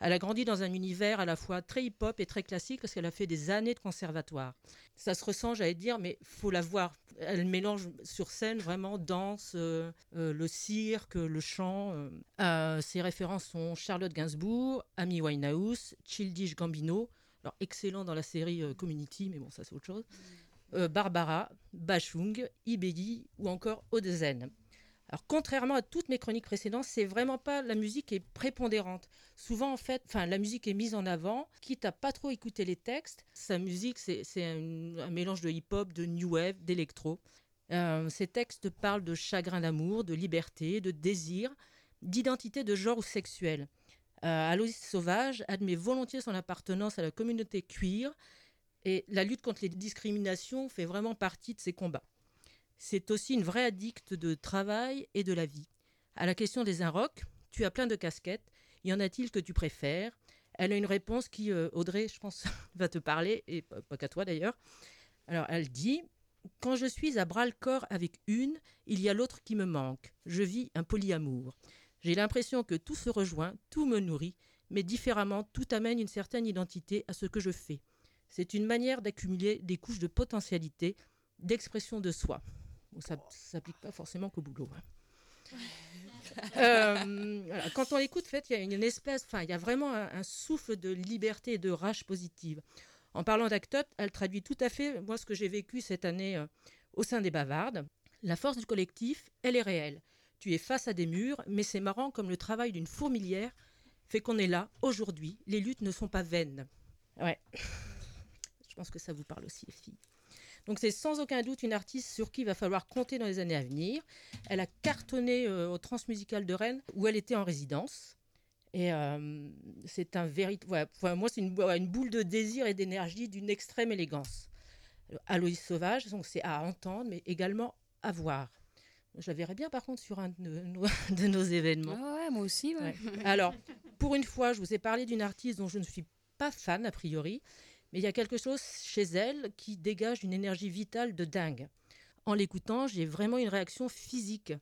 Elle a grandi dans un univers à la fois très hip-hop et très classique parce qu'elle a fait des années de conservatoire. Ça se ressent, j'allais dire, mais faut la voir. Elle mélange sur scène vraiment danse, euh, euh, le cirque, le chant. Euh. ses références sont Charlotte Gainsbourg, Amy Winehouse, Childish Gambino, alors excellent dans la série Community, mais bon, ça c'est autre chose. Barbara, Bachung, Ibedi ou encore Odezen. Alors, contrairement à toutes mes chroniques précédentes, c'est vraiment pas la musique est prépondérante. Souvent, en fait, enfin, la musique est mise en avant, quitte à pas trop écouter les textes. Sa musique, c'est un, mélange de hip-hop, de new wave, d'électro. Euh, ces textes parlent de chagrin d'amour, de liberté, de désir, d'identité de genre ou sexuelle. Euh, Aloïs Sauvage admet volontiers son appartenance à la communauté queer et la lutte contre les discriminations fait vraiment partie de ses combats. C'est aussi une vraie addicte de travail et de la vie. À la question des inrocks, tu as plein de casquettes. Y en a-t-il que tu préfères? Elle a une réponse qui, euh, Audrey, je pense, va te parler, et pas qu'à toi d'ailleurs. Alors, elle dit Quand je suis à bras-le-corps avec une, il y a l'autre qui me manque. Je vis un polyamour. J'ai l'impression que tout se rejoint, tout me nourrit, mais différemment, tout amène une certaine identité à ce que je fais. C'est une manière d'accumuler des couches de potentialité, d'expression de soi ça ne s'applique pas forcément qu'au boulot. Hein. Euh, Quand on l'écoute, fait, il y a une espèce, enfin, il y a vraiment un, souffle de liberté et de rage positive. En parlant d'Actot, elle traduit tout à fait moi ce que j'ai vécu cette année euh, au sein des Bavardes. La force du collectif, elle est réelle. Tu es face à des murs, mais c'est marrant comme le travail d'une fourmilière fait qu'on est là aujourd'hui. Les luttes ne sont pas vaines. Ouais. Je pense que ça vous parle aussi, les filles. Donc c'est sans aucun doute une artiste sur qui il va falloir compter dans les années à venir. Elle a cartonné euh, au Transmusical de Rennes où elle était en résidence. Et euh, c'est un véritable. moi, c'est une, une, boule de désir et d'énergie d'une extrême élégance. Aloïs Sauvage, donc c'est à entendre, mais également à voir. Je la verrais bien, par contre, sur un de nos, de nos événements. Ah ouais, moi aussi. Alors, pour une fois, je vous ai parlé d'une artiste dont je ne suis pas fan, a priori, mais il y a quelque chose chez elle qui dégage une énergie vitale de dingue. En l'écoutant, j'ai vraiment une réaction physique.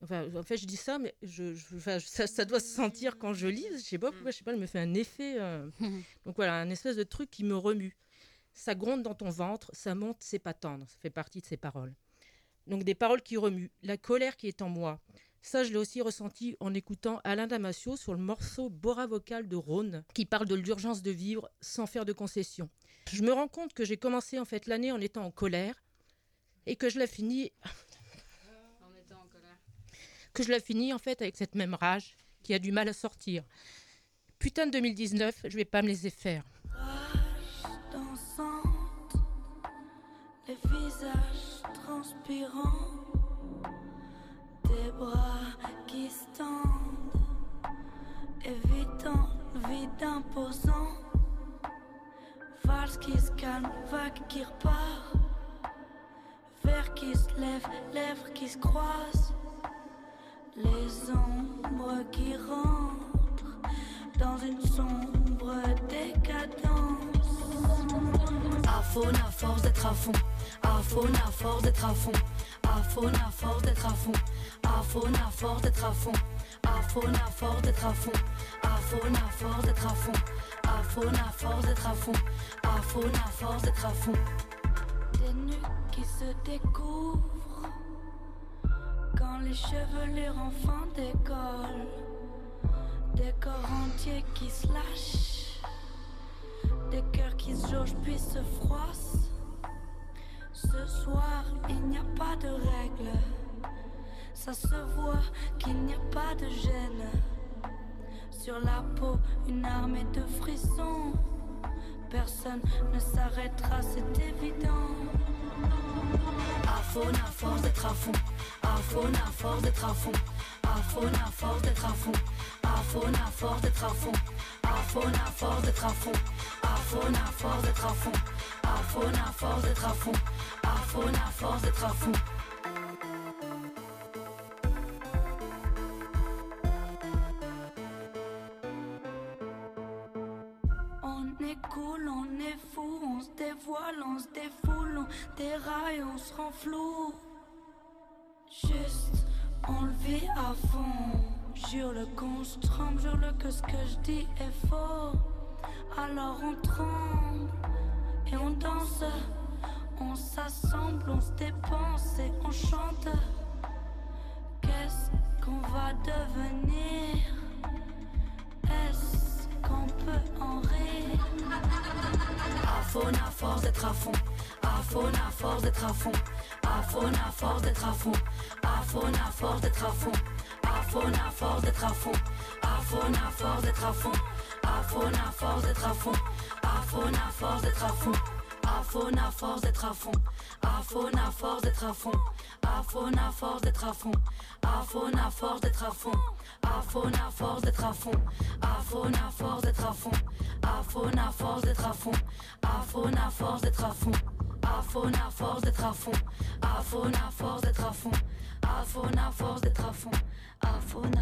Enfin, en fait, je dis ça, mais je, ça, doit se sentir quand je lis. Je sais pas pourquoi, je sais pas, elle me fait un effet. Euh. Donc voilà, un espèce de truc qui me remue. Ça gronde dans ton ventre, ça monte, c'est pas tendre. Ça fait partie de ces paroles. Donc des paroles qui remuent, la colère qui est en moi, ça, je l'ai aussi ressenti en écoutant Alain Damasio sur le morceau Bora Vocal de Rhône, qui parle de l'urgence de vivre sans faire de concessions. Je me rends compte que j'ai commencé en fait l'année en étant en colère et que je la finis. en étant en colère. Que je la finis en fait avec cette même rage qui a du mal à sortir. Putain de 2019, je vais pas me laisser faire. dansante, les visages transpirants, bras qui se tendent, évitant le vide imposant. Valse qui se calme, vague qui repart, verre qui se lève, lèvres qui se croisent, les ombres qui rentrent dans une sombre décadence. Faune à force d'être à fond. Faune à force d'être à fond. Faune à force d'être à fond. Faune à force d'être à fond. Faune à force d'être à fond. Faune à force d'être à fond. À force d'être à fond. À force d'être à fond. Des nuques qui se découvrent quand les chevelures enfin décollent. Des corps entiers qui se lâchent, des cœurs qui se jaugent puis se froissent. Ce soir, il n'y a pas de règles. Ça se voit qu'il n'y a pas de gêne. Sur la peau, une armée de frissons. Personne ne s'arrêtera, c'est évident. À faune à force d'être à fond. À faune à force d'être à fond. À faune à force d'être à fond. À faune à force d'être à fond. À faune à force d'être à fond. À faune à force d'être à fond. À faune à force d'être à fond. À faune à force d'être à fond. Cool, on est fou, on se dévoile, on se défoule, on déraille, on se rend flou. Juste, on le vit à fond. Jure-le qu'on se tremble, jure-le que ce que je dis est faux. Alors on tremble et on danse, on s'assemble, on se dépense et on chante. Qu'est-ce qu'on va devenir? Est-ce qu'on peut en rire? À faune à force d'être à fond. À faune à force d'être à fond. À faune à force d'être à fond. À faune à force d'être à fond. À faune à force d'être à fond. À faune à force d'être à fond. À faune à force d'être à fond. À faune à force d'être à fond. À faune à force d'être à fond. À faune à force d'être à fond. À faune à force d'être à fond. À faune à force d'être à fond. À faune à force d'être à fond. À faune à force d'être à fond. À faune à force d'être à fond. À faune à force d'être à fond. À faune à force d'être à fond. À faune à force d'être à fond. À faune à force d'être à fond. À faune